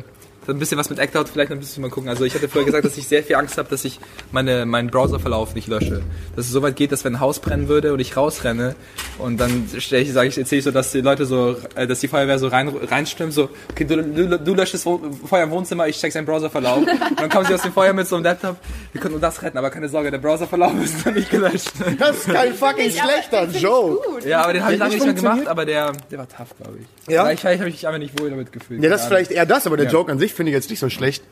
ein bisschen was mit Act-Out, vielleicht ein bisschen mal gucken. Also ich hatte vorher gesagt, dass ich sehr viel Angst habe, dass ich meine, meinen Browserverlauf nicht lösche. Dass es so weit geht, dass wenn ein Haus brennen würde und ich rausrenne und dann stelle ich, sage ich, erzähle ich so, dass die Leute so, äh, dass die Feuerwehr so rein, reinstürmt, so, okay, du, du, du löschst das Feuer im Wohnzimmer, ich check seinen Browserverlauf. Und dann kommen sie aus dem Feuer mit so einem Laptop, wir können nur das retten, aber keine Sorge, der Browserverlauf ist noch nicht gelöscht. Das ist kein fucking schlechter Joke. Gut. Ja, aber den habe ich lange nicht mehr gemacht, aber der, der war tough, glaube ich. Ja? Vielleicht, vielleicht habe ich mich einfach nicht wohl damit gefühlt. Ja, das ist vielleicht eher das, aber der Ja. Joke an sich finde ich jetzt nicht so schlecht.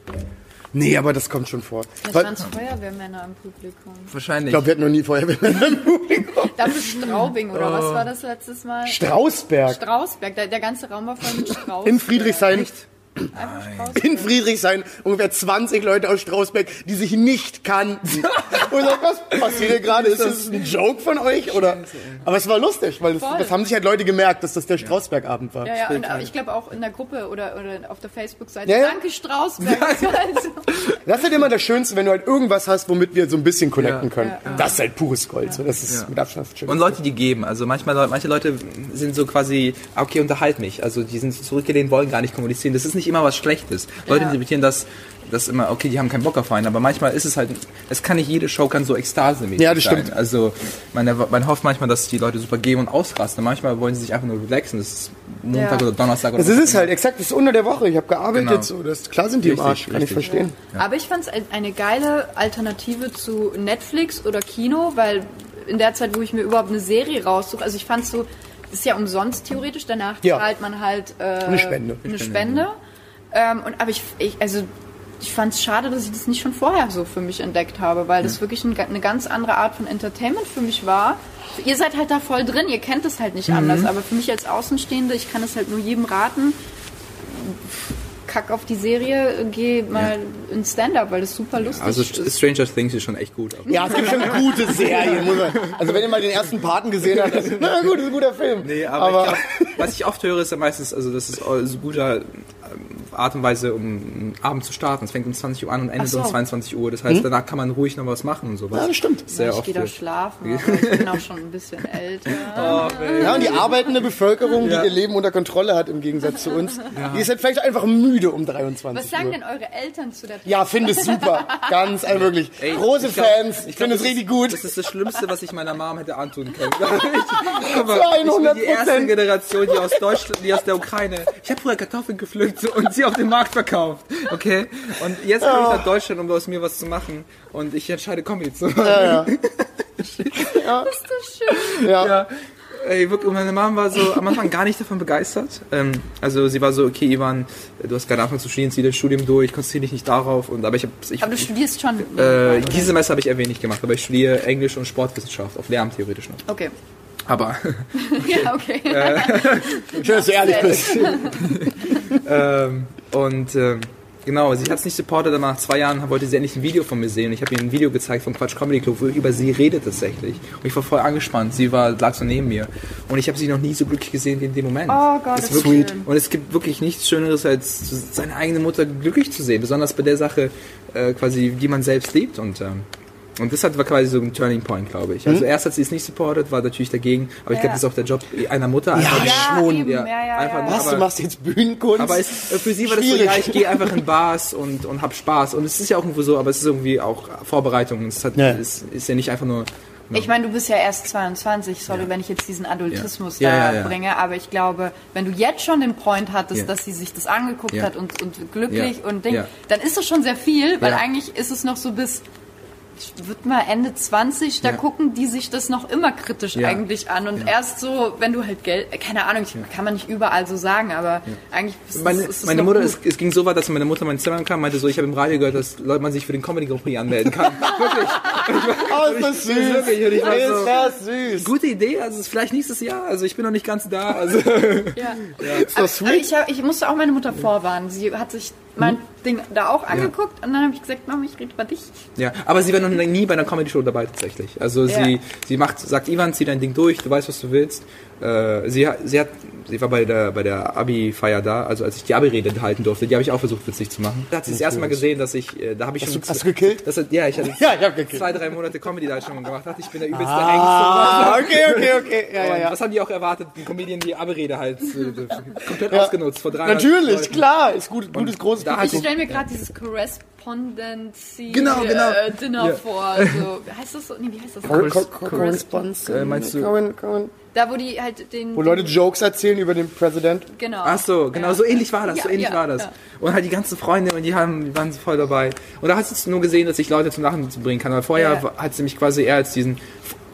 Nee, aber das kommt schon vor. Weil- waren es Feuerwehrmänner im Publikum. Wahrscheinlich. Ich glaube, wir hatten noch nie Feuerwehrmänner im Publikum. Dafür Straubing, oder Oh. was war das letztes Mal? Strausberg. Strausberg, der, der ganze Raum war voll mit Strauß. In Friedrichshain. Strausberg. In Friedrichshain ungefähr 20 Leute aus Strausberg, die sich nicht kannten. Und ich sag, was passiert hier gerade? Ist das ein Joke von euch? Oder? Aber es war lustig, weil das, das haben sich halt Leute gemerkt, dass das der Strausbergabend war. Ja, ja, und äh, ich glaube auch in der Gruppe oder, oder auf der Facebook-Seite. Ja, ja. Danke, Strausberg. Also, Das ist halt immer das Schönste, wenn du halt irgendwas hast, womit wir so ein bisschen connecten Ja. können. Ja, ja. Das ist halt pures Gold. So, das ist Ja. mit Abstand Schönste. Und Leute, die geben. Also manchmal, manche Leute sind so quasi, ah, okay, unterhalt mich. Also die sind so zurückgelehnt, wollen gar nicht kommunizieren. Das ist nicht immer was Schlechtes. Leute Ja. interpretieren das, das immer, okay, die haben keinen Bock auf einen, aber manchmal ist es halt, es kann nicht jede Show kann so ekstasemäßig Ja, das sein. stimmt. Also man, man hofft manchmal, dass die Leute super gehen und ausrasten. Manchmal wollen sie sich einfach nur relaxen. Das ist Montag Ja. oder Donnerstag oder Das ist es halt, exakt, das ist unter der Woche. Ich habe gearbeitet, Genau. so. Das, klar sind die im Richtig, Arsch, kann ich richtig. verstehen. Aber ich fand es eine geile Alternative zu Netflix oder Kino, weil in der Zeit, wo ich mir überhaupt eine Serie raussuche, also ich fand so, das ist ja umsonst theoretisch, danach Ja. zahlt man halt äh, Eine Spende. Eine Spende. Ähm, und, aber ich, ich also ich fand es schade, dass ich das nicht schon vorher so für mich entdeckt habe, weil das wirklich ein, eine ganz andere Art von Entertainment für mich war. Ihr seid halt da voll drin, ihr kennt es halt nicht anders, aber für mich als Außenstehende, ich kann es halt nur jedem raten, kack auf die Serie, geh mal ins Stand-up, weil das super lustig Also ist. Stranger Things ist schon echt gut. Aber Ja, es gibt schon gute Serien. Muss man, also wenn ihr mal den ersten Paten gesehen habt, na gut, das ist ein guter Film. Nee, aber, ich glaub, was ich oft höre, ist ja meistens, also das ist so guter Art und Weise, um Abend zu starten. Es fängt um 20 Uhr an und endet so. um 22 Uhr. Das heißt, danach kann man ruhig noch was machen und sowas. ja, das stimmt. Sehr ich oft. gehe da schlafen, aber ich bin auch schon ein bisschen älter. Ja, und die arbeitende Bevölkerung, die ihr Leben unter Kontrolle hat im Gegensatz zu uns, die ist halt vielleicht einfach müde um 23 Was sagen Uhr. denn eure Eltern zu der Ja, finde es super. Ganz, also wirklich. Ey, Große ich glaub- Fans. Ich finde es richtig gut. Das ist das Schlimmste, was ich meiner Mom hätte antun können. Guck mal, 200%. ich bin die erste Generation, die aus Deutschland, die aus der Ukraine. Ich habe früher Kartoffeln gepflückt und sie auf dem Markt verkauft. Okay? Und jetzt komme ich nach Deutschland, um aus mir was zu machen. Und ich entscheide Comedy zu machen. Ja, ja. Ist das schön? ja. Ja. Ey, wirklich, meine Mom war so am Anfang gar nicht davon begeistert. Ähm, also sie war so, okay, Ivan, du hast gerade angefangen zu studieren, zieh das Studium durch, konzentriere dich nicht darauf. Und aber ich habe, ich, Aber du studierst schon. äh, dieses Semester habe ich eher wenig gemacht, aber ich studiere Englisch und Sportwissenschaft auf Lehramt theoretisch noch. Okay. Aber Ja, okay. Schön, dass du ehrlich bist. ähm, und ähm, genau, sie hat es nicht supportet, aber nach zwei Jahren wollte sie endlich ein Video von mir sehen. Und ich habe ihr ein Video gezeigt vom Quatsch Comedy Club, wo ich über sie redet tatsächlich. Und ich war voll angespannt. Sie war lag so neben mir und ich habe sie noch nie so glücklich gesehen wie in dem Moment. Oh Gott, das ist wirklich, schön. Und es gibt wirklich nichts Schöneres, als seine eigene Mutter glücklich zu sehen, besonders bei der Sache, äh, quasi, die man selbst liebt. Und ähm, und das hat, war quasi so ein Turning Point, glaube ich. Also erst hat sie es nicht supportet, war natürlich dagegen, aber ich Ja. glaube, das ist auch der Job einer Mutter. einfach- Ja, schon. eben. Ja, Ja, ja, einfach ja, nur- ja. Was, aber- du machst jetzt Bühnenkunst? aber es, äh, für sie war das so, Schwierig. ja, ich gehe einfach in Bars und, und hab Spaß. Und es ist ja auch irgendwo so, aber es ist irgendwie auch Vorbereitung. Es hat, Ja. es ist ja nicht einfach nur. Ich meine, du bist ja erst 22, sorry, wenn ich jetzt diesen Adultismus Ja. da Ja, ja, ja. bringe, aber ich glaube, wenn du jetzt schon den Point hattest, Ja. dass sie sich das angeguckt Ja. hat und, und glücklich Ja. und Ding, Ja. dann ist das schon sehr viel, weil Ja. eigentlich ist es noch so bis, ich würde mal Ende 20, da Ja. gucken die sich das noch immer kritisch Ja. eigentlich an und erst so, wenn du halt Geld, keine Ahnung, ich, kann man nicht überall so sagen, aber eigentlich ist das, Meine, ist das meine noch Mutter, es, es ging so weit, dass meine Mutter in mein Zimmer kam meinte so, ich habe im Radio gehört, dass Leute man sich für den Comedy Grand Prix anmelden kann. Wirklich. Oh, ist das süß. Wirklich, und ich war so- ist das süß. Gute Idee, also es ist vielleicht nächstes Jahr, also ich bin noch nicht ganz da. Also. Ja. Ist das Aber sweet? ich, hab, ich musste auch meine Mutter vorwarnen. Sie hat sich mein Ding da auch angeguckt und dann habe ich gesagt, Mama, ich rede über dich. Ja, aber sie war noch nie bei einer Comedy-Show dabei tatsächlich. Also sie, Ja. sie macht, sagt Ivan, zieh dein Ding durch, du weißt, was du willst. Äh, sie, sie hat, sie war bei der, bei der Abi-Feier da, also als ich die Abi-Rede halten durfte, die habe ich auch versucht witzig zu machen. Da hat sie das erste Mal gesehen, dass ich, äh, da habe ich Hast schon... du- hast du gekillt? Das ja, ich hatte Ja, ich hab gekillt. zwei, drei Monate Comedy-Darstellung gemacht, dachte, ich bin der übelste Ah, Hengst. okay, okay, okay. Ja, ja, ja. Was haben die auch erwartet? Ein Comedian die Abi-Rede halt äh, komplett Ja. ausgenutzt vor drei Natürlich, klar. Ist gut, gutes, großes da Ich stelle mir gerade dieses Correspondency Genau, genau. Äh, Dinner Ja. vor. So, heißt das so? Nee, wie heißt das? Cor- Corres- Cor- Correspondence. Äh, meinst du- Corin- Corin- Da, wo die halt den. Wo Leute Jokes erzählen über den Präsident. Genau. Ach so, genau, Ja. so ähnlich war das, Ja, so ähnlich ja, war das. ja. Und halt die ganzen Freunde und die haben, die waren so voll dabei. Und da hat sie nur gesehen, dass ich Leute zum Lachen bringen kann, weil vorher Ja. hat sie mich quasi eher als diesen,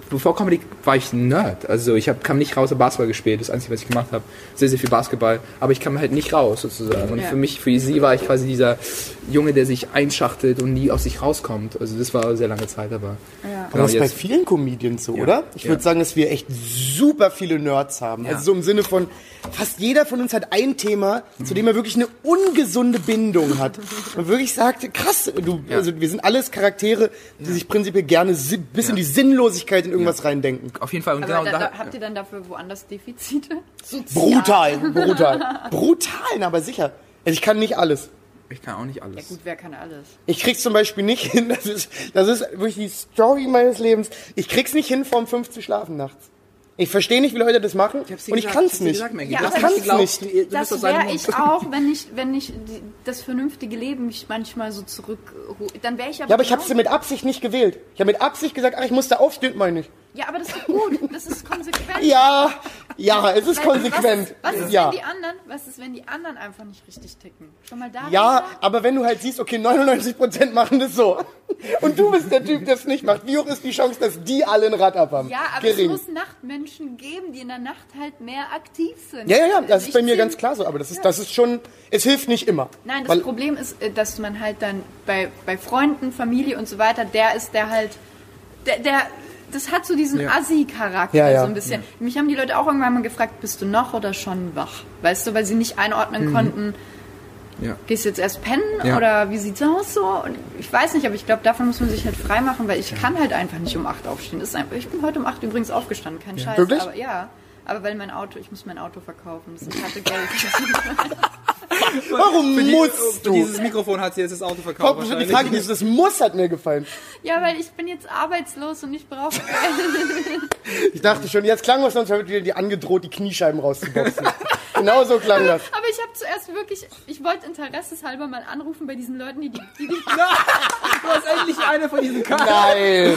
bevor Comedy war ich ein Nerd. Also ich hab, kam nicht raus, habe Basketball gespielt, das Einzige, was ich gemacht habe. Sehr, sehr viel Basketball. Aber ich kam halt nicht raus, sozusagen. Und Ja. für mich, für sie war ich quasi dieser Junge, der sich einschachtelt und nie aus sich rauskommt. Also das war eine sehr lange Zeit, aber... Ja. Aber Genau, das ist bei vielen Comedians so, oder? Ich Ja. würde sagen, dass wir echt super viele Nerds haben. Ja. Also so im Sinne von, fast jeder von uns hat ein Thema, zu dem er wirklich eine ungesunde Bindung hat. Man wirklich sagt, krass, du, Ja. also wir sind alles Charaktere, die sich prinzipiell gerne si- bis in die Sinnlosigkeit in irgendwas reindenken. auf jeden Fall. Und genau da, da, da, habt ihr dann dafür woanders Defizite? Brutal, brutal. Brutal, aber sicher. Also ich kann nicht alles. ich kann auch nicht alles. Ja gut, wer kann alles? Ich krieg's zum Beispiel nicht hin, das ist, das ist wirklich die Story meines Lebens. Ich krieg's nicht hin, vorm 5 zu schlafen nachts. Ich verstehe nicht, wie Leute das machen dir und ich kann ich es nicht. gesagt. Ja, hast kann's nicht geglaubt, nicht. du, Das wäre ich auch, wenn ich, wenn ich die, das vernünftige Leben mich manchmal so zurück, dann wäre ich aber. Ja, aber ich habe genau- sie mit Absicht nicht gewählt. Ich habe mit Absicht gesagt, ach, ich muss da aufstehen, meine ich. Ja, aber das ist gut. Das ist konsequent. Ja, ja, es ist Weil konsequent. Was, was ist, ja. wenn die anderen, was ist, wenn die anderen einfach nicht richtig ticken? Schon mal da? Ja, gesagt? aber wenn du halt siehst, okay, 99% machen das so. Und du bist der Typ, der es nicht macht. Wie hoch ist die Chance, dass die alle ein Rad abhaben? Ja, aber Gering. es muss Nachtmenschen geben, die in der Nacht halt mehr aktiv sind. Ja, ja, ja, das Also ist ich bei mir ganz klar so, aber das ist, das ist schon, es hilft nicht immer. Nein, das Problem ist, äh, dass man halt dann bei, bei Freunden, Familie und so weiter, der ist der halt, der, der das hat so diesen Ja. Assi-Charakter Ja, ja. so ein bisschen. Mich haben die Leute auch irgendwann mal gefragt, bist du noch oder schon wach? Weißt du, weil sie nicht einordnen konnten, Ja. gehst du jetzt erst pennen oder wie sieht's aus so? Und ich weiß nicht, aber ich glaube, davon muss man sich halt frei machen, weil ich kann halt einfach nicht um 8 aufstehen. Einfach, ich bin heute um 8 übrigens aufgestanden, kein Scheiß. Wirklich? Aber ja. Aber weil mein Auto, ich muss mein Auto verkaufen. Das hatte Geld. Warum Für die- musst für du? Dieses Mikrofon hat sie jetzt das Auto verkauft. Komm, die. Frage ist, das muss hat mir gefallen. ja, weil ich bin jetzt arbeitslos und ich brauche Geld. Ich dachte schon, jetzt klang es sonst wird wieder die angedroht, die Kniescheiben rauszuboxen. genau so klang das. Aber ich habe zuerst wirklich, ich wollte interesseshalber mal anrufen bei diesen Leuten, die die, die, die Du hast endlich eine von diesen Karten. Nein.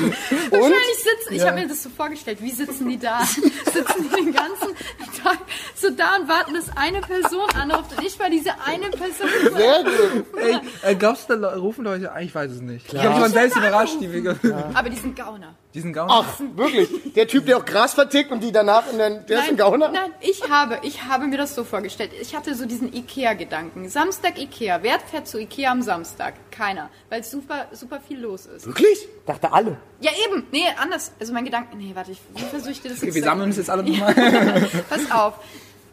Und? wahrscheinlich sitzen. Ich habe mir das so vorgestellt, wie sitzen die da? sitzen die den ganzen Tag so da und warten, dass eine Person anruft und ich war diese eine Person. Sehr gut. Ey, äh, glaubst du, da rufen Leute? Ich weiß es nicht. Ich habe mich mal selbst überrascht, die wir Aber die sind Gauner. diesen Gauner. Ach, wirklich? Der Typ, der auch Gras vertickt und die danach in den, der ist ein Gauner? Nein, ich habe, ich habe mir das so vorgestellt. Ich hatte so diesen Ikea-Gedanken. Samstag Ikea. Wer fährt zu Ikea am Samstag? Keiner. Weil super, super viel los ist. Wirklich? Dachte alle. Ja, eben. Nee, anders. Also mein Gedanke, nee, warte, ich, wie versuche ich dir das Okay, jetzt wir sammeln uns jetzt alle nochmal. Pass auf.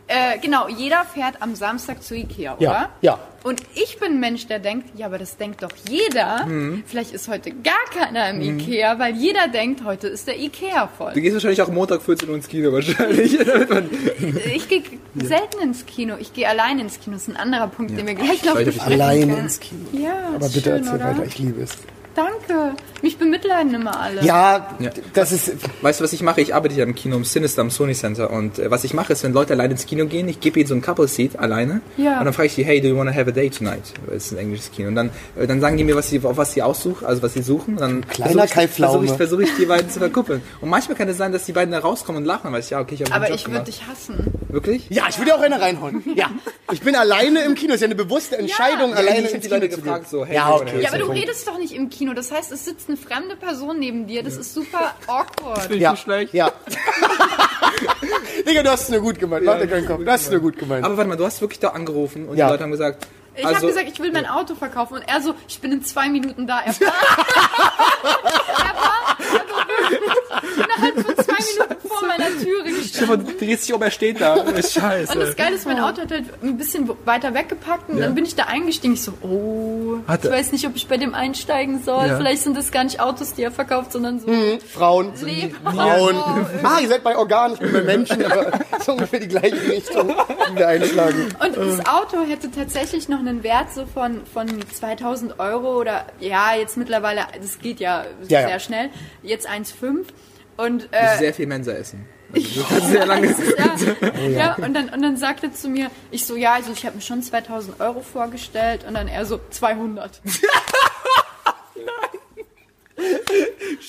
Äh, genau, jeder fährt am Samstag zu Ikea, Ja, oder? ja. Und ich bin ein Mensch, der denkt, ja, aber das denkt doch jeder. Mhm. Vielleicht ist heute gar keiner im Ikea, weil jeder denkt, heute ist der Ikea Du voll. gehst wahrscheinlich auch Montag 14 Uhr ins Kino wahrscheinlich. Ich gehe selten ins Kino. Ich gehe alleine ins Kino. Das ist ein anderer Punkt, den wir gleich noch besprechen Alleine können. ins Kino. Ja, Aber ist bitte schön, erzähl oder? weiter, ich liebe es. Danke. Mich bemitleiden immer alle. Ja, Ja. das ist. Weißt du, was ich mache? Ich arbeite ja im Kino im Sinister am Sony Center und äh, was ich mache ist, wenn Leute alleine ins Kino gehen, ich gebe ihnen so ein Couple Seat alleine Ja. und dann frage ich sie, hey, do you wanna have a day tonight? Weil es ist ein englisches Kino und dann, äh, dann sagen die mir, was sie, auf was sie aussuchen, also was sie suchen. Und dann Kleiner Kai versuche ich, versuche ich die beiden zu verkuppeln. Und manchmal kann es sein, dass die beiden da rauskommen und lachen, weil ich ja, okay, ich habe aber einen Job ich würde dich hassen. Wirklich? Ja, ich würde ja auch eine reinhauen. Ja. Ich bin alleine im Kino. Das ist ja eine bewusste Entscheidung, Ja, alleine ich hab ins die Kino Leute zu gefragt, gehen. so, hey, ja, okay. Ja, aber du redest doch nicht im Kino. Das heißt, es sitzt eine fremde Person neben dir. Das ist super awkward. Ja, schlecht. ja. Digga, du hast es nur gut gemeint. Warte keinen Kopf. Du hast es nur gut gemeint. Aber warte mal, du hast wirklich da angerufen und Ja. die Leute haben gesagt, Ich also, habe gesagt, ich will mein Auto verkaufen und er so, ich bin in zwei Minuten da. Er war, er war, innerhalb von zwei Minuten vor meiner Türe gestanden. du drehst dich um, er steht da. Das ist scheiße. Und das Geile ist, mein Auto hat halt ein bisschen weiter weggepackt und Ja. dann bin ich da eingestiegen. Ich so, oh, Hat ich er- weiß nicht, ob ich bei dem einsteigen soll. Ja. Vielleicht sind das gar nicht Autos, die er verkauft, sondern so Frauen. Leber. Frauen. Oh, Ah, ihr seid bei Organen, ich bin bei Menschen, aber so ungefähr die gleiche Richtung, die wir einschlagen. Und das Auto hätte tatsächlich noch einen Wert so von, von 2000 Euro oder ja, jetzt mittlerweile, das geht ja, Ja, ja. sehr schnell, jetzt 1,5 und äh, sehr viel Mensa essen. Also, du kannst sehr lange ja, ja, und dann und dann sagte zu mir, ich so, ja, also ich habe mir schon 2000 Euro vorgestellt und dann er so 200.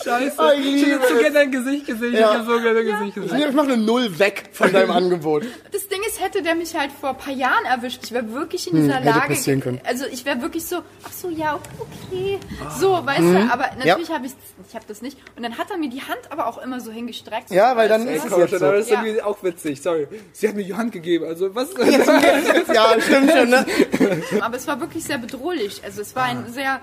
Scheiße. Oh, ich ich liebe hätte so es. gerne dein Gesicht gesehen. Ja. Ich habe so gerne dein Gesicht Ich, gesehen. nehme- ich mache eine Null weg von deinem Angebot. Das Ding ist, hätte der mich halt vor ein paar Jahren erwischt, ich wäre wirklich in dieser Hm, hätte Lage. passieren können. Also ich wäre wirklich so, ach so, ja, okay. So, weißt du, aber natürlich habe ich ich habe das nicht. Und dann hat er mir die Hand aber auch immer so hingestreckt. Ja, weil dann ist es jetzt so. Das ist Ja. irgendwie auch witzig, sorry. Sie hat mir die Hand gegeben, also was? Ja, stimmt schon, ne? Aber es war wirklich sehr bedrohlich. Also es war Ah. ein sehr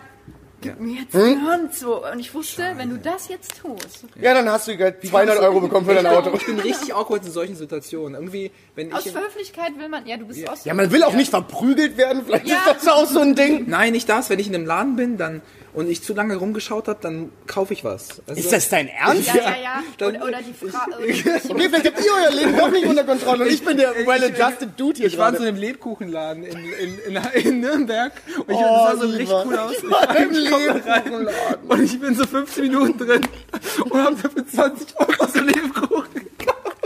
Gib mir jetzt Hm? die Hand so. Und ich wusste, wenn du das jetzt tust. Ja, dann hast du gleich 200 Euro bekommen für dein Auto. Ich bin richtig awkward in solchen Situationen. Irgendwie, wenn Aus ich... Höflichkeit will man. Ja, du bist aus. Ja, man will auch nicht verprügelt werden, vielleicht Ja. ist das auch so ein Ding. Nein, nicht das. Wenn ich in einem Laden bin dann und ich zu lange rumgeschaut habe, dann kaufe ich was. Also, Ist das dein Ernst? Ja, ja, ja. Dann- Oder, oder die Frau. Okay, vielleicht habt ihr euer Leben doch nicht unter Kontrolle und ich bin der well-adjusted Dude hier Ich war in so einem Lebkuchenladen in, in, in, in Nürnberg und ich, Oh, das sah so richtig cool aus. Ich war im Lebkuchenladen. und ich bin so 15 Minuten drin und habe für 20 Euro so Lebkuchen gekauft.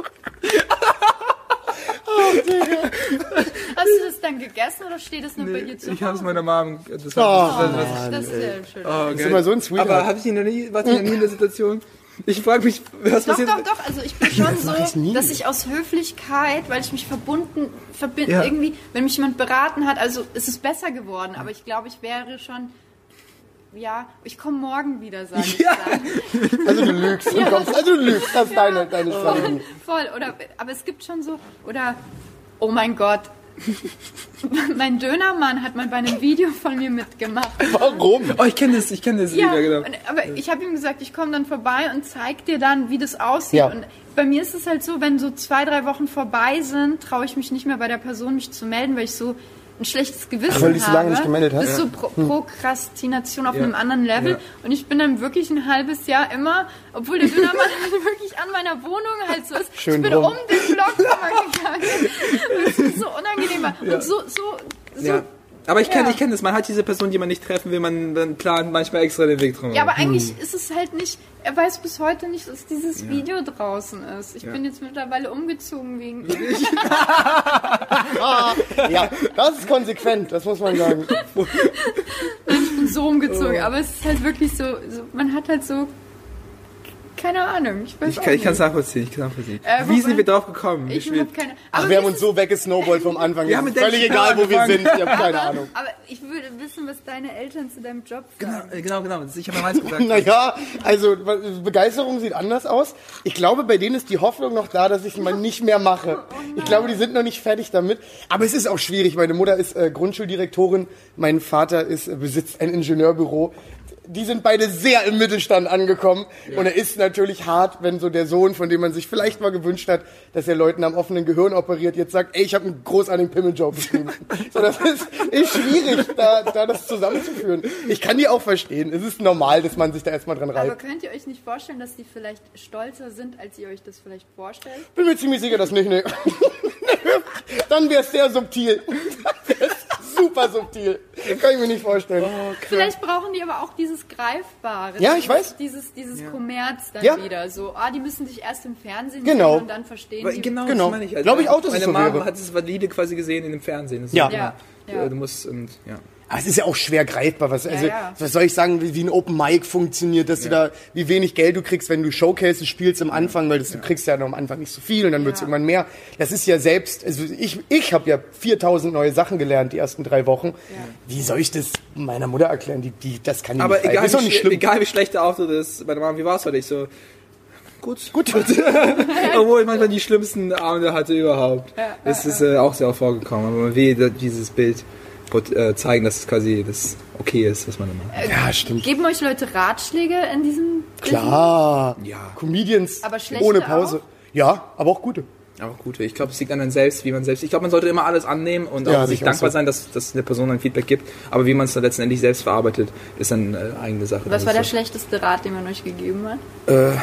Hast du das dann gegessen oder steht das nur nee, bei dir zu? Ich habe es meiner Mom. Das, oh, das, das, das, ist sehr schön. Oh, okay. Das ist immer so ein Sweetheart. Aber hab ich ihn noch nie, war noch nie in der Situation? Ich frage mich, was doch, passiert? Doch, doch, doch. Also ich bin schon das so, dass ich aus Höflichkeit, weil ich mich verbunden, verbind, ja. irgendwie, wenn mich jemand beraten hat, also ist es besser geworden, aber ich glaube, ich wäre schon ja, ich komme morgen wieder, sage ich Ja. dann. Also du lügst. Du kommst, also du lügst. Das ist deine, deine Strategie. Voll. Oder, aber es gibt schon so, oder, oh mein Gott. mein Dönermann hat mal bei einem Video von mir mitgemacht. Warum? Oh, ich kenne das, ich kenne das Ja, Lied, ja, genau. und, aber ich habe ihm gesagt, ich komme dann vorbei und zeig dir dann, wie das aussieht. Ja. Und bei mir ist es halt so, wenn so zwei, drei Wochen vorbei sind, traue ich mich nicht mehr bei der Person, mich zu melden, weil ich so ein schlechtes Gewissen weil du dich so habe. lange nicht gemeldet hast? Das ist so Pro Prokrastination auf Ja. einem anderen Level. Ja. Und ich bin dann wirklich ein halbes Jahr immer, obwohl der Dönermann halt wirklich an meiner Wohnung halt so ist. Schön ich bin rum. um den Block gegangen. Es ist so unangenehm. Und so, so, so. Aber ich kenne Ja. ich kenn das, man hat diese Person, die man nicht treffen will, man dann plant manchmal extra den Weg drum. Ja, aber eigentlich ist es halt nicht, er weiß bis heute nicht, dass dieses Video draußen ist. Ich bin jetzt mittlerweile umgezogen wegen ihm. Ja, das ist konsequent, das muss man sagen. Ich bin so umgezogen, aber es ist halt wirklich so, so man hat halt so, keine Ahnung, ich weiß ich auch kann es nachvollziehen, ich kann nachvollziehen. Äh, Wie sind wir drauf gekommen? Ich habe keine Ach, aber wir haben uns so weggesnowballt vom Anfang. Wir haben völlig egal, wo wir sind. Ich habe keine Ahnung. Aber ich würde wissen, was deine Eltern zu deinem Job sagen. Genau, genau, genau. Ich habe ja meins gesagt. Naja, also Begeisterung sieht anders aus. Ich glaube, bei denen ist die Hoffnung noch da, dass ich es mal nicht mehr mache. Ich glaube, die sind noch nicht fertig damit. Aber es ist auch schwierig. Meine Mutter ist äh, Grundschuldirektorin, mein Vater ist, äh, besitzt ein Ingenieurbüro. Die sind beide sehr im Mittelstand angekommen. Und er ist natürlich hart, wenn so der Sohn, von dem man sich vielleicht mal gewünscht hat, dass er Leuten am offenen Gehirn operiert, jetzt sagt, ey, ich habe einen großartigen Pimmeljob betrieben. so, das ist, ist schwierig, da, da das zusammenzuführen. Ich kann die auch verstehen. Es ist normal, dass man sich da erstmal dran reibt. Aber könnt ihr euch nicht vorstellen, dass die vielleicht stolzer sind, als ihr euch das vielleicht vorstellt? Bin mir ziemlich sicher, dass nicht, ne. Dann wäre es sehr subtil. Dann wär's super subtil. Kann ich mir nicht vorstellen. Vielleicht brauchen die aber auch dieses Greifbare. Ja, ich weiß. Dieses, dieses Kommerz dann Ja. wieder. So, ah, die müssen dich erst im Fernsehen Genau. sehen und dann verstehen Weil- die. Genau, Genau. das meine ich. Glaub ich auch, dass es Meine so Mama wäre. hat es valide quasi gesehen in dem Fernsehen. Ja. Ja, äh, ja. Du musst, und, ja. Aber es ist ja auch schwer greifbar. Was, also, ja. was soll ich sagen, wie, wie ein Open Mic funktioniert, dass du da, wie wenig Geld du kriegst, wenn du Showcases spielst am Anfang, weil das, du kriegst ja noch am Anfang nicht so viel und dann wird's Ja. irgendwann mehr. Das ist ja selbst, also ich, ich habe ja 4000 neue Sachen gelernt die ersten drei Wochen. Wie soll ich das meiner Mutter erklären? Die, die, das kann die Aber nicht greifen. egal, wie, nicht schlimm. egal wie schlecht der Auftritt ist, meine Mama, wie war es heute? Ich so, gut. Gut. Obwohl ich manchmal die schlimmsten Abende hatte überhaupt. Das ist äh, auch sehr oft vorgekommen. Aber da- dieses Bild zeigen, dass es quasi das okay ist, was man da macht. Ja, stimmt. Geben euch Leute Ratschläge in diesem Klar. Ja. Comedians Aber ohne Pause. auch? Ja, aber auch gute. Aber gut, ich glaube, es liegt an einem selbst, wie man selbst. Ich glaube, man sollte immer alles annehmen und Ja, sich dankbar so. sein, dass, dass eine Person ein Feedback gibt. Aber wie man es dann letztendlich selbst verarbeitet, ist dann äh, eigene Sache. Was Das war der ist schlechteste Rat, den man euch gegeben hat? so.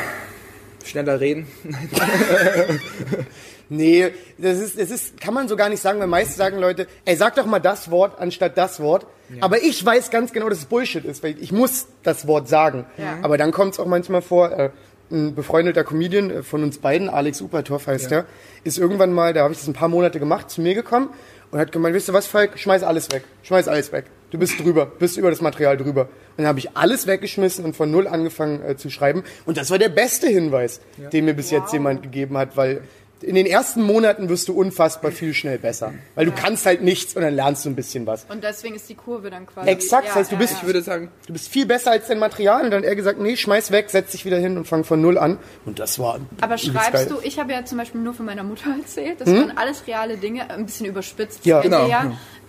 Schneller reden. Nee, das ist, das ist, kann man so gar nicht sagen, weil meist sagen Leute, ey, sag doch mal das Wort anstatt das Wort. Aber ich weiß ganz genau, dass es Bullshit ist, weil ich muss das Wort sagen. Ja. Aber dann kommt es auch manchmal vor, äh, ein befreundeter Comedian äh, von uns beiden, Alex Upertorf heißt der, ist irgendwann mal, da habe ich das ein paar Monate gemacht, zu mir gekommen und hat gemeint, wisst ihr was, Falk, schmeiß alles weg, schmeiß alles weg. Du bist drüber, bist über das Material drüber. Und dann habe ich alles weggeschmissen und von null angefangen äh, zu schreiben. Und das war der beste Hinweis, den mir bis jetzt jemand gegeben hat, weil in den ersten Monaten wirst du unfassbar viel schnell besser. Weil du kannst halt nichts und dann lernst du ein bisschen was. Und deswegen ist die Kurve dann quasi. Exakt, das heißt, du bist- Ich würde sagen, Du bist viel besser als dein Material. Und dann hat er gesagt, nee, schmeiß weg, setz dich wieder hin und fang von null an. Und das war Aber schreibst geil. du, ich habe ja zum Beispiel nur von meiner Mutter erzählt, das waren alles reale Dinge, ein bisschen überspitzt. Ja. Genau.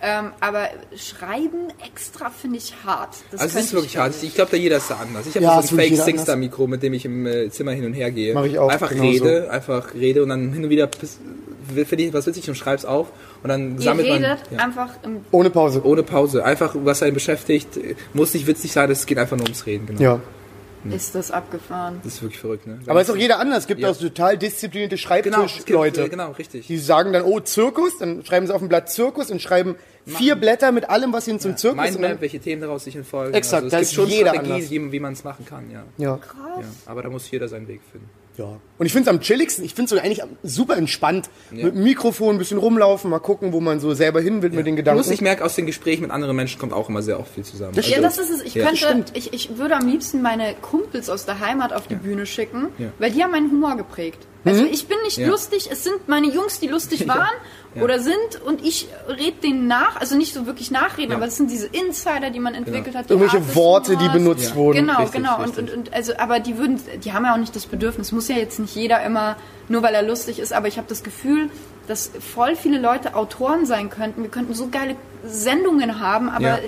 Ähm, aber schreiben extra finde ich hart. Das also es ist wirklich ich hart. Ich glaube, da jeder ist da anders. Ich habe Ja, so ein Fake jeder Singstar-Mikro, mit dem ich im äh, Zimmer hin und her gehe. Mach ich auch Einfach genauso. rede, einfach rede und dann hin und wieder finde ich was witzig und schreib's auf und dann Ihr sammelt man redet ja, einfach im Ohne Pause. ohne Pause. Einfach, was einen beschäftigt, muss nicht witzig sein, es geht einfach nur ums Reden. Genau. Ja. Ist das abgefahren. Das ist wirklich verrückt, ne? Aber es ist auch jeder anders. Es gibt Ja. auch total disziplinierte genau, Schreibtischleute. äh, genau, richtig. Die sagen dann, oh, Zirkus, dann schreiben sie auf dem Blatt Zirkus und schreiben vier Blätter mit allem, was ihnen zum Zirkus und Mindmap, dann, welche Themen daraus sich entfolgen. Exakt, also, da es ist gibt schon jeder Strategien, anders. wie, wie man es machen kann, ja. ja. ja. Aber da muss jeder seinen Weg finden. Ja. Und ich finde es am chilligsten, ich finde es eigentlich super entspannt. Mit dem Mikrofon ein bisschen rumlaufen, mal gucken, wo man so selber hin will mit den Gedanken. Plus, ich merke, aus den Gesprächen mit anderen Menschen kommt auch immer sehr oft viel zusammen. Das Ja, stimmt. das ist es. Ich Ja. könnte, ich, ich würde am liebsten meine Kumpels aus der Heimat auf die Bühne schicken, Ja. weil die haben meinen Humor geprägt. Also ich bin nicht Ja. lustig, es sind meine Jungs, die lustig waren Ja. oder sind und ich rede denen nach, also nicht so wirklich nachreden, Ja. aber es sind diese Insider, die man entwickelt hat. die Irgendwelche Art des Worte, die benutzt Ja. wurden. Genau, Richtig, genau. Und, richtig. und, und also, aber die würden, die haben ja auch nicht das Bedürfnis. Muss ja jetzt nicht jeder immer, nur weil er lustig ist, aber ich habe das Gefühl, dass voll viele Leute Autoren sein könnten. Wir könnten so geile Sendungen haben, aber Ja.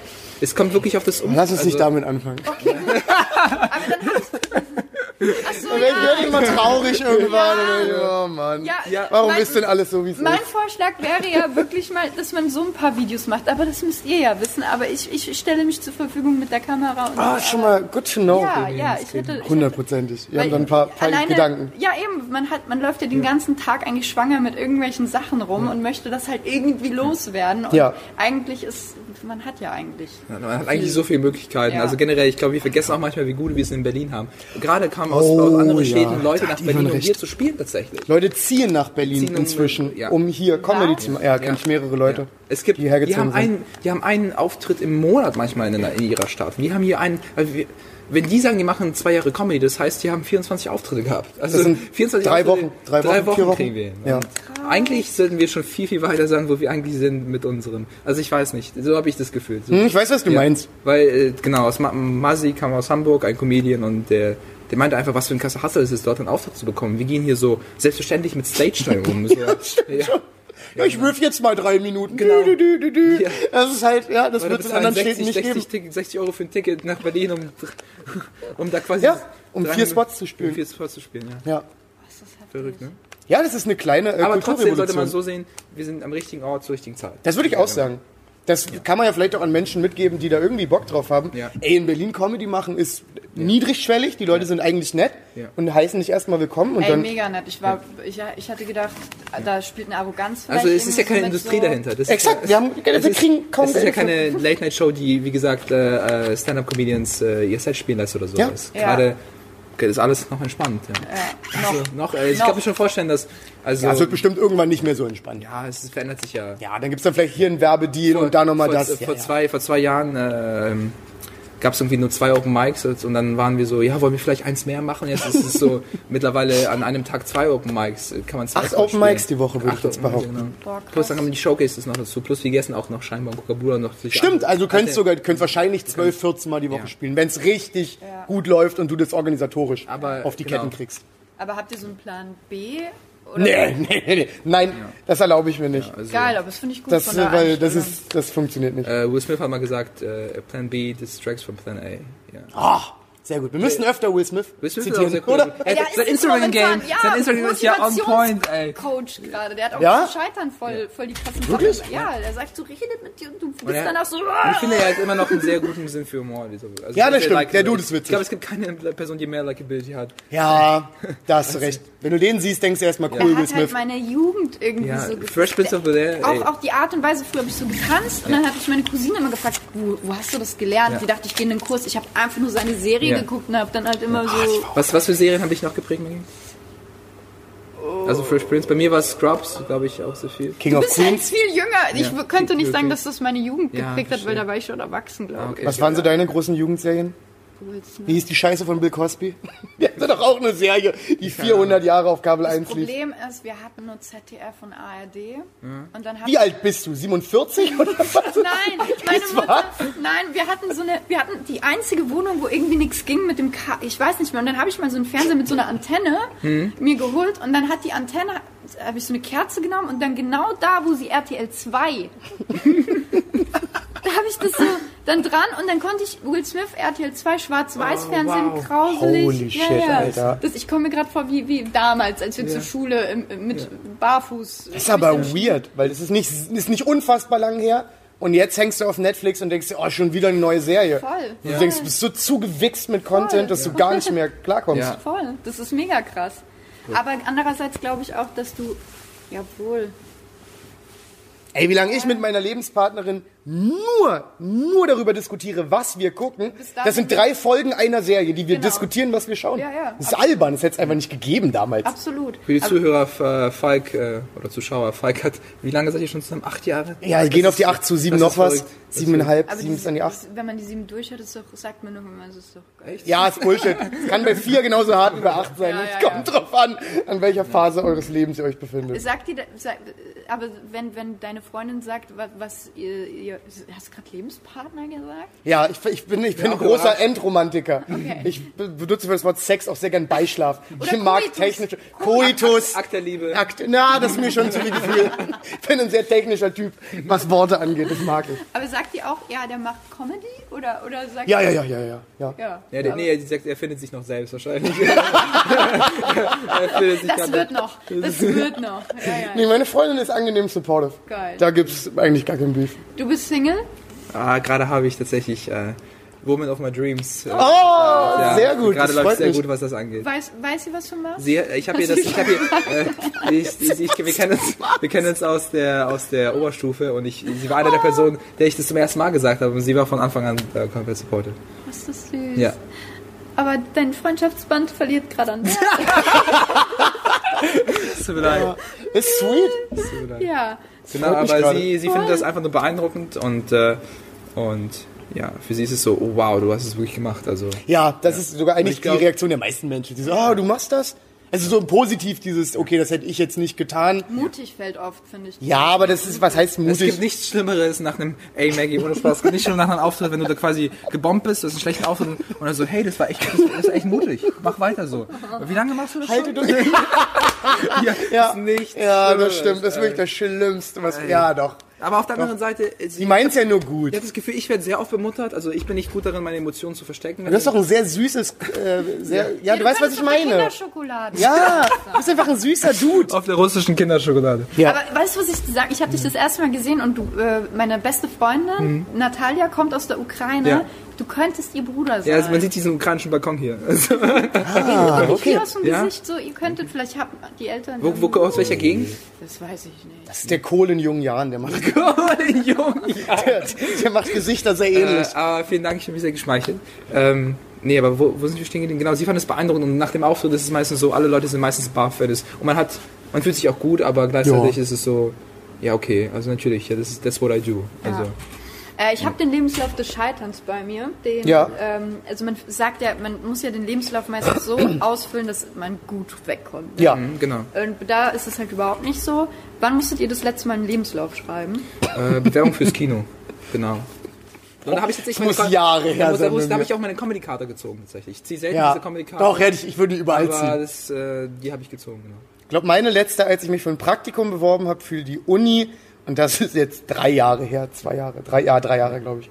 Es kommt wirklich auf das um. Lass uns nicht also- damit anfangen. Aber dann hat Achso, Dann werde ich immer traurig irgendwann. Und dann Oh Mann. Ja, Ja. Warum mein, ist denn alles so, wie es Mein ist? Vorschlag wäre ja wirklich mal, dass man so ein paar Videos macht. Aber das müsst ihr ja wissen. Aber ich, ich stelle mich zur Verfügung mit der Kamera. Und Ah, schon mal good to know. Ja, ja, ich hätte... Hundertprozentig. Wir haben dann ein paar, paar alleine- Gedanken. Ja, eben. Man, hat, man läuft ja den ganzen Tag eigentlich schwanger mit irgendwelchen Sachen rum und möchte das halt irgendwie loswerden. Und Ja. eigentlich ist, man hat ja eigentlich. Ja, Man hat eigentlich so viele Möglichkeiten. Ja. Also generell, ich glaube, wir vergessen auch manchmal, wie gut wir es in Berlin haben. Gerade kamen aus, Oh, aus anderen ja. Städten Leute nach Berlin, um hier zu spielen tatsächlich. Leute ziehen nach Berlin Ziehen inzwischen, ja. um hier Comedy zu machen. Ja, kenne ich mehrere Leute. Es gibt, die die, haben sind. einen, die haben einen Auftritt im Monat manchmal in, in ihrer Stadt. Wir haben hier einen, also wir, wenn die sagen, die machen zwei Jahre Comedy, das heißt, die haben 24 Auftritte gehabt. Also Das sind 24 drei Auftritte, Wochen, drei Wochen, vier Wochen. kriegen wir hin. Ja. Und Eigentlich sollten wir schon viel, viel weiter sein, wo wir eigentlich sind mit unserem. Also ich weiß nicht, so habe ich das Gefühl. So, Hm, ich weiß, was du ja. meinst. Weil, äh, genau, aus Ma Masi kam aus Hamburg, ein Comedian, und der, der meinte einfach, was für ein krasser Hassel es ist, dort einen Auftritt zu bekommen. Wir gehen hier so selbstverständlich mit Stage-Time um. So, ja. Ja, ich wirf jetzt mal drei Minuten. Genau. Dü, dü, dü, dü. Ja. Das ist halt, ja, das wird es in anderen 60, Städten nicht 60, geben. Ticket- 60 Euro für ein Ticket nach Berlin, um, um da quasi... Ja, um vier 300 Spots zu spielen. Um vier Spots zu spielen, ja. Ja. Verrückt, ne? ja, das ist eine kleine äh, Aber trotzdem sollte man so sehen, wir sind am richtigen Ort zur richtigen Zeit. Das würde ich auch sagen. Das kann man ja vielleicht auch an Menschen mitgeben, die da irgendwie Bock drauf haben. Ja. Ey, in Berlin Comedy machen ist niedrigschwellig, die Leute sind eigentlich nett Ja. und heißen dich erstmal willkommen und Ey, dann. mega nett. Ich, war, ich, ich hatte gedacht, da spielt eine Arroganz vielleicht Also es ist ja keine so Industrie so. dahinter. Das Exakt, ist, wir haben- wir ist- kriegen kaum Es ist ja keine Late-Night-Show, die, wie gesagt, äh, äh, Stand-Up-Comedians äh, ihr Set spielen lässt oder sowas. Ja. Gerade okay, ist alles noch entspannt. Ja. Ja, noch. Also, noch, äh, ich Noch. kann mir schon vorstellen, dass... Also, Ja, es wird bestimmt irgendwann nicht mehr so entspannt. ja, es verändert sich ja. Ja, dann gibt's dann vielleicht hier einen Werbedeal und da nochmal vor, das. Vor, Ja, ja. Zwei, vor zwei Jahren äh, ähm, gab es irgendwie nur zwei Open Mics und dann waren wir so, ja, wollen wir vielleicht eins mehr machen? Jetzt ist es so mittlerweile an einem Tag zwei Open Mics. Kann man zwei Acht Open Mics die Woche, würde ich jetzt behaupten. Genau. Boah. Plus dann kommen die Showcases noch dazu. Plus wir essen auch noch scheinbar Coca-Cola noch. sich Stimmt, an- also du könntest sogar, du könntest wahrscheinlich 12, 14 Mal die Woche Ja. spielen, wenn es richtig Ja. gut läuft und du das organisatorisch Aber, auf die genau. Ketten kriegst. Aber habt ihr so einen Plan B? Oder Nee, nee, nee, nee. Nein, das erlaube ich mir nicht. Also, Geil, aber das finde ich gut Das, von der weil das ist, das funktioniert nicht. Äh, Will Smith hat mal gesagt, äh, Plan B distracts from Plan A. Ja. Ah, sehr gut. Wir müssen öfter Will Smith Will Smith ist zitieren, cool. oder? Ey, Ja, sein ist Instagram-Game, ja, sein Instagram ist ja on point, ey. Coach gerade, der hat auch Ja? zum Scheitern voll, voll die krassen Wirklich? Sachen. Ja, der sagt so, redet mit dir und du bist dann auch so. Und ich finde, er hat immer noch einen sehr guten Sinn für Humor. Also Ja, das stimmt. Der Dude ist witzig. Ich glaube, es gibt keine Person, die mehr Likability hat. Ja, da hast du recht. Wenn du den siehst, denkst du erstmal cool, Will hat halt Smith. meine Jugend irgendwie Ja, so Fresh Prince of Bel-Air. Auch, auch die Art und Weise, früher habe ich so getanzt und dann hat mich meine Cousine immer gefragt, wo, wo hast du das gelernt? Ja. Die dachte, ich gehe in den Kurs. Ich habe einfach nur seine Serie. Geguckt und habe dann halt immer so... Was, was für Serien habe ich noch geprägt, Maggie? Also Fresh Prince. Bei mir war es Scrubs, glaube ich, auch so viel. King Du of bist halt Queens. viel jünger. Ich Ja, könnte nicht sagen, dass das meine Jugend Ja, geprägt hat, weil da war ich schon erwachsen, glaube Okay. Was waren so deine großen Jugendserien? Ich. Wie hieß die Scheiße von Bill Cosby? Der hatte doch auch eine Serie, die 400 Jahre auf Kabel Das 1 lief. Problem ist, wir hatten nur ZDF und ARD. Und dann Wie alt bist du? 47 oder was? Nein, meine Das Mutter. war- Nein, wir hatten so eine, wir hatten die einzige Wohnung, wo irgendwie nichts ging mit dem Ka ich weiß nicht mehr. Und dann habe ich mal so einen Fernseher mit so einer Antenne Hm. mir geholt und dann hat die Antenne, habe ich so eine Kerze genommen und dann genau da, wo sie RTL 2. da habe ich das so dann dran und dann konnte ich Will Smith RTL 2 Schwarz-Weiß-Fernsehen wow. grauselig. Holy shit, Alter. Das, ich komme mir gerade vor wie, wie damals, als wir zur Schule im, mit Barfuß. Das ist aber weird, weil das ist nicht, ist nicht unfassbar lang her. Und jetzt hängst du auf Netflix und denkst oh, schon wieder eine neue Serie. Voll. Ja. Du denkst, du bist so zugewichst mit Content, dass du gar nicht mehr klarkommst. Ja. Voll, das ist mega krass. Aber andererseits glaube ich auch, dass du, jawohl, Ey, wie lange ich mit meiner Lebenspartnerin nur, nur darüber diskutiere, was wir gucken. Das sind drei Folgen einer Serie, die wir Genau. diskutieren, was wir schauen. Ja, ja. Das ist albern, das hätte es einfach nicht gegeben damals. Absolut. Für die Zuhörer, äh, Falk, äh, oder Zuschauer, Falk hat, wie lange seid ihr schon zusammen? Acht Jahre? Ja, wir gehen auf die 8 zu 7 das noch was. Siebeneinhalb, Aber 7 ist dann die 8. das- wenn man die sieben durch hat, ist doch, sagt man doch immer, es ist doch geil. Ja, ist Bullshit. Es kann bei 4 genauso hart wie bei 8 sein. Ja, es ja, kommt drauf an, an welcher Phase eures Lebens ihr euch befindet. Sagt die, da- sag, aber wenn, wenn deine Freundin sagt, was, was ihr, ihr, hast du gerade Lebenspartner gesagt? Ja, ich, ich bin, ich bin Ja, ein großer überrascht. Endromantiker. Okay. Ich be- benutze für das Wort Sex auch sehr gern Beischlaf. Oder ich mag Coitus. technische... Coitus. Akt der Liebe. Akt, na, das ist mir schon zu viel Gefühl. Ich bin ein sehr technischer Typ, was Worte angeht. Das mag ich. Aber sagt die auch, ja, der macht Comedy? Oder, oder sagt Ja, ja, ja, ja, ja. ja. ja. Ja, der, nee, er sagt, er findet sich noch selbst wahrscheinlich. er findet sich Das wird noch. Das wird noch. Ja, ja. Nee, meine Freundin ist angenehm supportive. Geil. Da gibt's eigentlich gar keinen Beef. Du bist Single? Ah, gerade habe ich tatsächlich äh, Woman of My Dreams. Äh, Oh, ja, sehr gut. Gerade läuft sehr mich. gut, was das angeht. Weiß, weiß sie, was du machst? Sie, ich habe ihr das, ich habe ihr, äh, ich, ich, ich, wir kennen uns, wir kennen uns aus der aus der Oberstufe und ich, sie war eine der Personen, der ich das zum ersten Mal gesagt habe und sie war von Anfang an äh, komplett supported. Was ist das süß. Ja. Aber dein Freundschaftsband verliert gerade an Wert. Ist sweet. Ja. Genau, aber sie, sie findet das einfach nur beeindruckend und äh, und ja, für sie ist es so, oh wow, du hast es wirklich gemacht. Also Ja, das ist sogar eigentlich die Reaktion der meisten Menschen. Die so, oh, du machst das? Also so positiv dieses, okay, das hätte ich jetzt nicht getan. Mutig fällt oft, finde ich. Ja, aber das ist, was heißt es gibt mutig? nichts Schlimmeres nach einem, ey Maggie, ohne Spaß, es gibt nichts Schlimmeres nach einem Auftritt, wenn du da quasi gebombt bist, du hast einen schlechten Auftritt und dann so, hey, das war echt, das, das ist echt mutig, mach weiter so. Wie lange machst du das Halte schon? durch. Ja, Ja, ist nichts ja das stimmt. Das ist wirklich ey. das Schlimmste, was, ja, doch. Aber auf der anderen Seite, Die sie, meint's ja nur gut. ich habe das Gefühl, ich werde sehr oft bemuttert, also ich bin nicht gut darin, meine Emotionen zu verstecken. Du hast doch ein sehr süßes, äh, sehr, ja, du weißt, was ich meine. Kinderschokolade. Ja, du bist einfach ein süßer Dude. auf der russischen Kinderschokolade. Ja. Aber weißt du, was ich dir sage? Ich habe dich das erste Mal gesehen und du, äh, meine beste Freundin, Natalia, kommt aus der Ukraine. Mhm. Ja. Du könntest ihr Bruder sein. Ja, also man sieht diesen ukrainischen Balkon hier. Also, Ah, okay. Hier aus dem Ja. Gesicht so, ihr könntet, vielleicht haben die Eltern. wo, wo, aus welcher Gegend? Das weiß ich nicht. Das ist der Kohl in jungen Jahren, der macht, Jung, ja. der, der macht Gesichter sehr ähnlich. Äh, aber vielen Dank, ich habe mich sehr geschmeichelt. Ähm, nee, aber wo, wo sind wir stehen geblieben? Genau, sie fand es beeindruckend und nach dem Auftritt ist es meistens so, alle Leute sind meistens barfuß und man hat, man fühlt sich auch gut, aber gleichzeitig Ja. ist es so, ja okay, also natürlich, ja, das ist that's what I do. Also, Äh, ich habe den Lebenslauf des Scheiterns bei mir. Den, Ja. ähm, also man sagt ja, man muss ja den Lebenslauf meistens so ausfüllen, dass man gut wegkommt. ne? Ja. mhm, genau. Und da ist es halt überhaupt nicht so. Wann musstet ihr das letzte Mal einen Lebenslauf schreiben? Äh, Bewerbung fürs Kino, genau. Und da habe ich tatsächlich Das muss meine- Jahre her muss- sein muss- Da habe ich auch meine Comedy-Karte gezogen tatsächlich. Ich ziehe selten Ja. diese Comedy-Karte. Doch, hätte ich, ich würde die überall aber ziehen. das, äh, die habe ich gezogen, genau. Ich glaube, meine letzte, als ich mich für ein Praktikum beworben habe für die Uni, und das ist jetzt drei Jahre her, zwei Jahre, drei, ja, drei Jahre, glaube ich.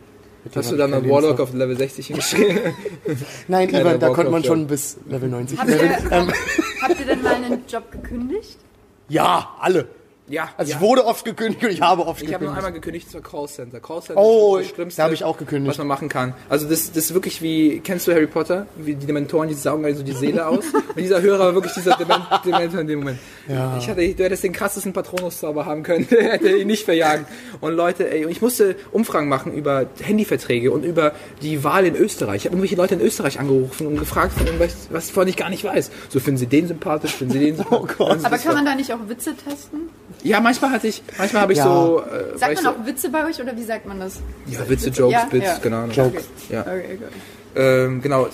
Hast du dann keinen eine Warlock auf Level 60 hingeschrieben? Nein, Ivan, da konnte man schon bis Level 90. Habt ihr, ähm, habt ihr denn mal einen Job gekündigt? ja, alle. Ja. Also ja. ich wurde oft gekündigt und ich habe oft Ich habe nur gekündigt. einmal gekündigt zur Callcenter. Callcenter Oh, ist das Schlimmste, da habe ich auch gekündigt. was man machen kann. Also das, das ist wirklich wie, kennst du Harry Potter? Wie die Dementoren, die saugen also die Seele aus. Und dieser Hörer war wirklich dieser Dement, Dementor in dem Moment. Ja. Ich hatte, du hättest den krassesten Patronus-Zauber haben können, der hätte ihn nicht verjagen. Und Leute, ey, und ich musste Umfragen machen über Handyverträge und über die Wahl in Österreich. Ich habe irgendwelche Leute in Österreich angerufen und gefragt, von irgendwas, was von ich gar nicht weiß. So, finden sie den sympathisch, finden sie den sympathisch. Oh Gott. Aber kann man da nicht auch Witze testen? Ja, manchmal hatte ich, manchmal habe ich Ja. so, äh, Sagt man so, auch Witze bei euch oder wie sagt man das? ja, Witze, Jokes, Ja, Bits, ja. genau. Jokes. Ja. Okay, gut. Ähm, genau,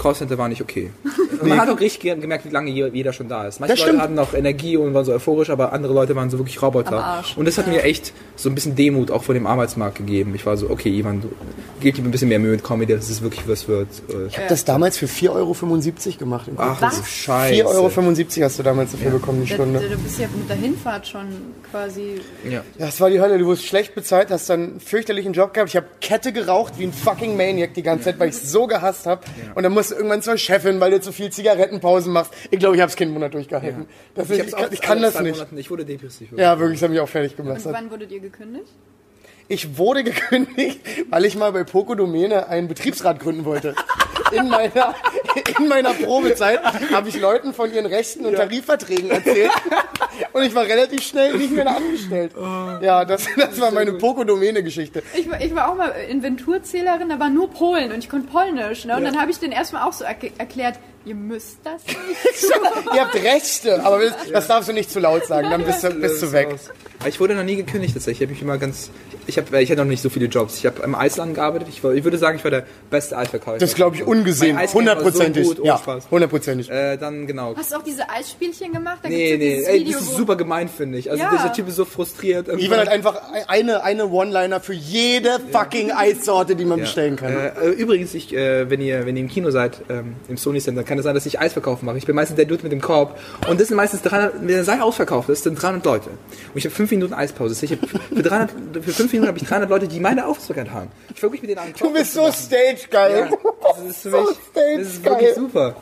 Callcenter war nicht okay. Und man hat auch richtig ge- gemerkt, wie lange je- jeder schon da ist. Manche Das Leute stimmt. hatten noch Energie und waren so euphorisch, aber andere Leute waren so wirklich Roboter. Und das hat mir echt so ein bisschen Demut auch vor dem Arbeitsmarkt gegeben. Ich war so, okay, Ivan, du gib dir ein bisschen mehr Mühe mit Comedy, dass es wirklich was wird. Äh, Ich habe das damals für 4,75 Euro gemacht. Im Ach, Was? du Scheiße. 4,75 Euro hast du damals dafür bekommen, die Da, Stunde. da, du bist ja mit der Hinfahrt schon quasi. Ja. Ja, das war die Hölle. Du wurdest schlecht bezahlt, hast dann einen fürchterlichen Job gehabt. Ich habe Kette geraucht wie ein fucking Maniac die ganze Zeit, weil ich so gehasst habe. Und dann musst du irgendwann zur Chefin, weil du zu viel Zigarettenpausen machst. Ich glaube, ich habe es keinen Monat durchgehalten. Das ich, hab's ich, auch kann, ich kann das nicht. Monaten- ich wurde depressiv. Ja, wirklich, das hat mich auch fertig gemacht. Und wann wurdet ihr gekündigt? Ich wurde gekündigt, weil ich mal bei Poco Domäne einen Betriebsrat gründen wollte. In meiner, in meiner Probezeit habe ich Leuten von ihren Rechten und Tarifverträgen erzählt. und ich war relativ schnell nicht mehr angestellt. Ja, das, das war meine Poco-Domäne-Geschichte. Ich war, ich war auch mal Inventurzählerin, da war nur Polen und ich konnte Polnisch. Ne? Und dann habe ich den erstmal auch so erk- erklärt, ihr müsst das nicht. Ihr habt Rechte, aber das, das darfst du nicht zu laut sagen, dann bist du, bist du weg. Aber ich wurde noch nie gekündigt tatsächlich. Ich habe mich immer ganz. Ich habe ich hatte noch nicht so viele Jobs. Ich habe im Eisladen gearbeitet. Ich, war, ich würde sagen, ich war der beste Eisverkäufer. Das glaube ich ungesehen, war so hundertprozentig. gut, ja, hundertprozentig. Äh, dann genau. Hast du auch diese Eisspielchen gemacht? Da Nee, ja nee, ey, Video, das ist super gemein, finde ich. Also Ja. dieser Typ ist so frustriert. Ivan hat einfach eine, eine One-Liner für jede fucking Eissorte, die man bestellen kann. Äh, äh, übrigens, ich, äh, wenn, ihr, wenn ihr im Kino seid, ähm, im Sony Center, kann es sein, dass ich Eisverkauf mache. Ich bin meistens der Dude mit dem Korb. Und das sind meistens 300, wenn der Saal ausverkauft ist, sind 300 Leute. Und ich habe 5 Minuten Eispause. Ich hab für, 300, für 5 Minuten habe ich 300 Leute, die meine Aufmerksamkeit haben. Ich mich mit denen an den Du bist so stage-geil. Ja, das ist für So mich, das ist wirklich super.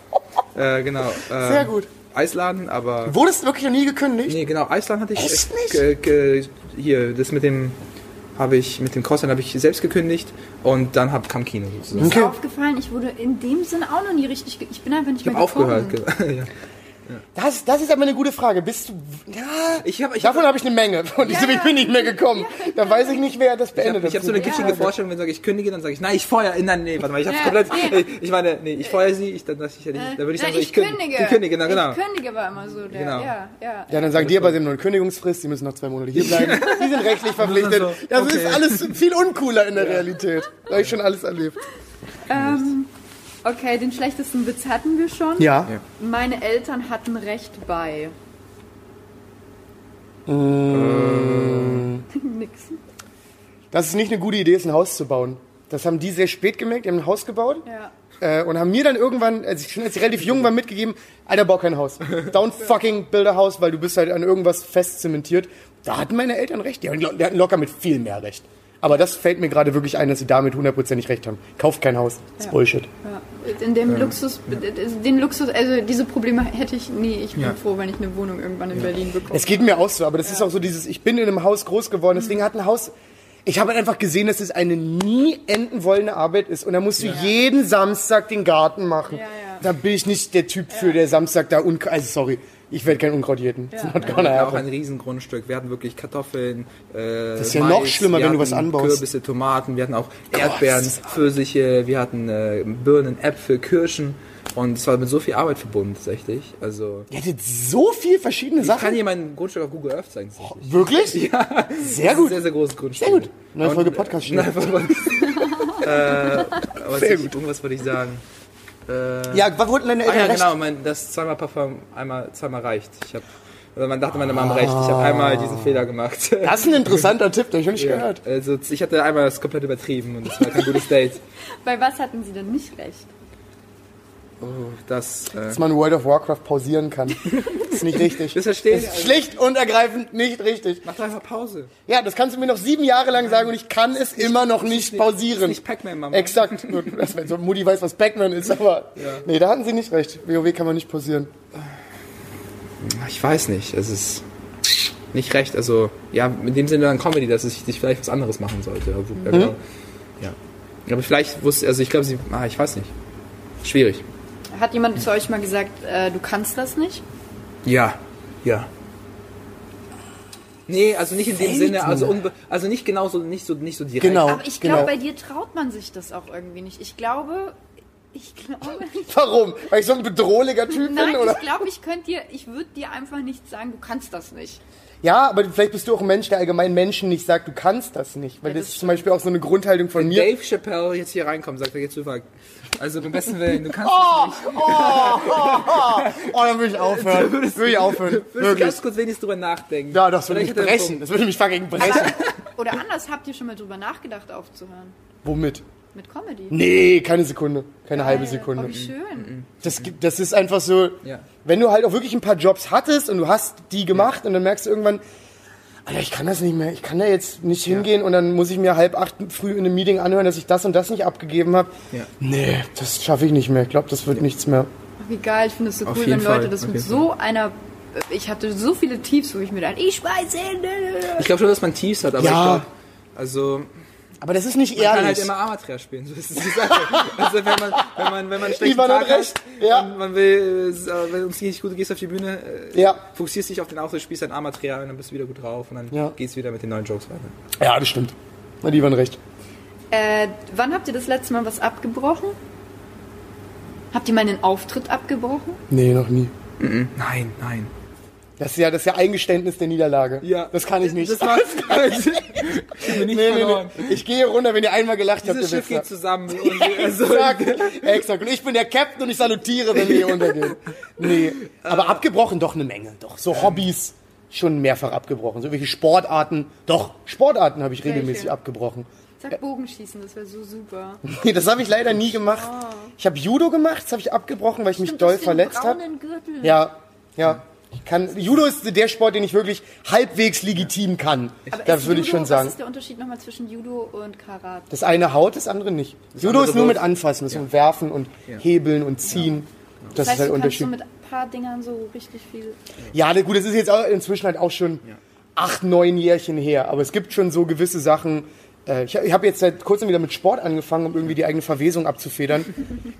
Äh, genau. Äh, Sehr gut. Eisladen, aber... Wurdest du wirklich noch nie gekündigt? Nee, genau, Eisland hatte ich. Echt äh, ge, hier, das mit dem habe ich mit dem Crossland habe ich selbst gekündigt und dann hab, kam Kino sozusagen. Ist Okay. aufgefallen, ich wurde in dem Sinne auch noch nie richtig. Ich bin einfach nicht Ich habe mehr aufgehört. gekommen. ge- ja. Das, das ist aber eine gute Frage. Bist du. Ja, Ich hab- ich davon hab- habe ich eine Menge. Von diesem Ja. ich bin nicht mehr gekommen. Da weiß ich nicht, wer das Ich beendet habe hab so eine kitschige Vorstellung, wenn ich sage, ich kündige, dann sage ich, nein, ich feuer, nein, nee, warte mal, ich habe Ja, komplett, ich, ich meine, nee, ich feuer sie, ich, dann, ich, ja nicht- dann würde ich sagen, so, ich kündige. Ich kündige, na, genau. Ich kündige war immer so der. Genau. Ja, ja. Ja, dann sagen die aber, sie haben nur eine Kündigungsfrist, sie müssen noch zwei Monate hier bleiben. Die sind rechtlich verpflichtet. Das okay. ist alles viel uncooler in der Realität. Da habe ich schon alles erlebt. Ähm, okay, den schlechtesten Witz hatten wir schon. Ja. Ja. Meine Eltern hatten Recht bei. Nix. Dass es nicht eine gute Idee ist, ein Haus zu bauen. Das haben die sehr spät gemerkt, die haben ein Haus gebaut. Ja. Äh, und haben mir dann irgendwann, als ich schon als ich relativ jung war, mitgegeben, Alter, bau kein Haus. Don't fucking build a house, weil du bist halt an irgendwas fest zementiert. Da hatten meine Eltern recht. Die hatten lo- die hatten locker mit viel mehr recht. Aber das fällt mir gerade wirklich ein, dass sie damit hundertprozentig recht haben. Kauft kein Haus. Das ist Bullshit. Ja. In dem Luxus, den Luxus, also diese Probleme hätte ich nie. Ich bin Ja. froh, wenn ich eine Wohnung irgendwann in Berlin bekomme. Es geht mir auch so, aber das ist auch so dieses, ich bin in einem Haus groß geworden, deswegen hat ein Haus, ich habe halt einfach gesehen, dass es eine nie enden wollende Arbeit ist und da musst du jeden Samstag den Garten machen. Ja, ja. Da bin ich nicht der Typ für, der Samstag da, Unkraut, also sorry, ich werde kein Unkraut jäten. It's not gonna Wir hatten auch ein Riesengrundstück. Wir hatten wirklich Kartoffeln, äh, das ist ja noch schlimmer, wenn du was anbaust. Kürbisse, Tomaten, wir hatten auch Erdbeeren, das Pfirsiche, wir hatten äh, Birnen, Äpfel, Kirschen und es war mit so viel Arbeit verbunden tatsächlich. Also Ihr hattet so viel verschiedene ich kann Sachen. dir mein Grundstück auf Google Earth zeigen. tatsächlich. Wirklich? Ja, Sehr gut. Sehr, sehr großes Grundstück. Sehr gut. Neue Folge Podcast Neue Folge Podcast. äh, aber Sehr ich, gut. Irgendwas wollte ich sagen. Äh, Ja, was wurden deine Ah ja, recht? genau, mein, das zweimal Parfum einmal zweimal reicht. Ich hab, oder man dachte, meine Mom recht. Ich habe einmal diesen Fehler gemacht. Das ist ein interessanter Tipp, den ich nicht Ja, gehört. also ich hatte einmal das komplett übertrieben und das war kein gutes Date. Bei was hatten sie denn nicht recht? Oh, das, äh, Dass man World of Warcraft pausieren kann. ist nicht richtig. das verstehe ich. ist schlicht und ergreifend nicht richtig. Mach doch einfach Pause. Ja, das kannst du mir noch sieben Jahre lang sagen und ich kann es immer noch nicht Das pausieren. ist nicht Pac-Man, Mama. Exakt. Das, so Mutti weiß, was Pac-Man ist, aber nee, da hatten sie nicht recht. WoW kann man nicht pausieren. Ich weiß nicht, es ist nicht recht. Also, ja, in dem Sinne dann Comedy, dass ich sich vielleicht was anderes machen sollte. Ja, Mhm. ja. Aber vielleicht wusste, also ich glaube, sie, ah, ich weiß nicht. Schwierig. Hat jemand zu euch mal gesagt, äh, du kannst das nicht? Ja, ja. Nee, also nicht in dem Selten. Sinne, also, unbe also nicht genau so, nicht so, nicht so direkt. Genau. Aber ich glaube, genau. bei dir traut man sich das auch irgendwie nicht. Ich glaube, ich glaube, Warum? Weil ich so ein bedrohlicher Typ nein, bin? Oder? ich glaube, ich könnte dir, ich würde dir einfach nicht sagen, du kannst das nicht. Ja, aber vielleicht bist du auch ein Mensch, der allgemein Menschen nicht sagt, du kannst das nicht. Weil Ja, das, das ist zum Beispiel auch so eine Grundhaltung von mir. Dave Chappelle jetzt hier reinkommt, sagt er jetzt Zufall. Also beim besten Willen, du kannst Oh, es nicht. oh, oh, oh, oh, dann will ich aufhören. Will ich aufhören. Würdest du ganz kurz wenigstens drüber nachdenken. Ja, das würde mich brechen. Das würde mich fucking brechen. Oder anders, habt ihr schon mal drüber nachgedacht, aufzuhören? Womit? Mit Comedy? Nee, keine Sekunde. Keine halbe Oh, Sekunde. wie schön. Das, gibt- das ist einfach so, Ja. wenn du halt auch wirklich ein paar Jobs hattest und du hast die gemacht und dann merkst du irgendwann, Alter, ich kann das nicht mehr, ich kann da jetzt nicht hingehen und dann muss ich mir halb acht früh in einem Meeting anhören, dass ich das und das nicht abgegeben habe. Ja. Nee, das schaffe ich nicht mehr. Ich glaube, das wird nichts mehr. Ach, wie geil, ich finde es so Auf cool, wenn Leute Fall, das auf mit so einer. Ich hatte so viele Tiefs, wo ich mir dachte, ich weiß. Ich glaube schon, dass man Tiefs hat, aber Ja. ich glaube, also Aber das ist nicht Man kann ehrlich. halt immer Amatria spielen, so ist es die Sache. Also wenn man, wenn man, wenn man schlechten Tag hat recht, ja. und man will, äh, wenn uns nicht gut geht, gehst auf die Bühne, äh, Ja. fokussierst dich auf den Auftritt, spielst ein Amatria und dann bist du wieder gut drauf und dann Ja. geht's wieder mit den neuen Jokes weiter. ja, das stimmt. Na, die waren recht. Äh, wann habt ihr das letzte Mal was abgebrochen? Habt ihr mal einen Auftritt abgebrochen? Nee, noch nie. Nein, nein. Das ist ja das ist ja Eingeständnis der Niederlage. Ja. Das kann ich nicht. Das war, ich bin nicht nee, nee, verloren. nee. Ich gehe runter, wenn ihr einmal gelacht habt, Dieses ihr Schiff geht zusammen. Und also, Exakt, exakt. Und ich bin der Captain und ich salutiere, wenn wir hier untergehen. Nee, aber abgebrochen doch eine Menge. Doch, so Hobbys schon mehrfach abgebrochen. So welche Sportarten. Doch, Sportarten habe ich Welche? regelmäßig abgebrochen. Sag Bogenschießen, das wäre so super. Nee, das habe ich leider nie gemacht. Ich habe Judo gemacht, das habe ich abgebrochen, weil ich mich Stimmt, doll das ist den verletzt habe. Ja, ja. Ich kann, Judo ist der Sport, den ich wirklich halbwegs legitim kann. Aber Das würde ich Judo- schon sagen. Was ist der Unterschied nochmal zwischen Judo und Karate? Das eine haut, das andere nicht. Judo andere ist nur mit. Anfassen, das ist mit Werfen und Hebeln und Ziehen. Das, Das heißt, ist halt du kannst Unterschied. so mit ein paar Dingern so richtig viel... Ja, gut, das ist jetzt inzwischen halt auch schon acht, neun Jährchen her. Aber es gibt schon so gewisse Sachen. Äh, ich habe jetzt seit kurzem wieder mit Sport angefangen, um irgendwie die eigene Verwesung abzufedern.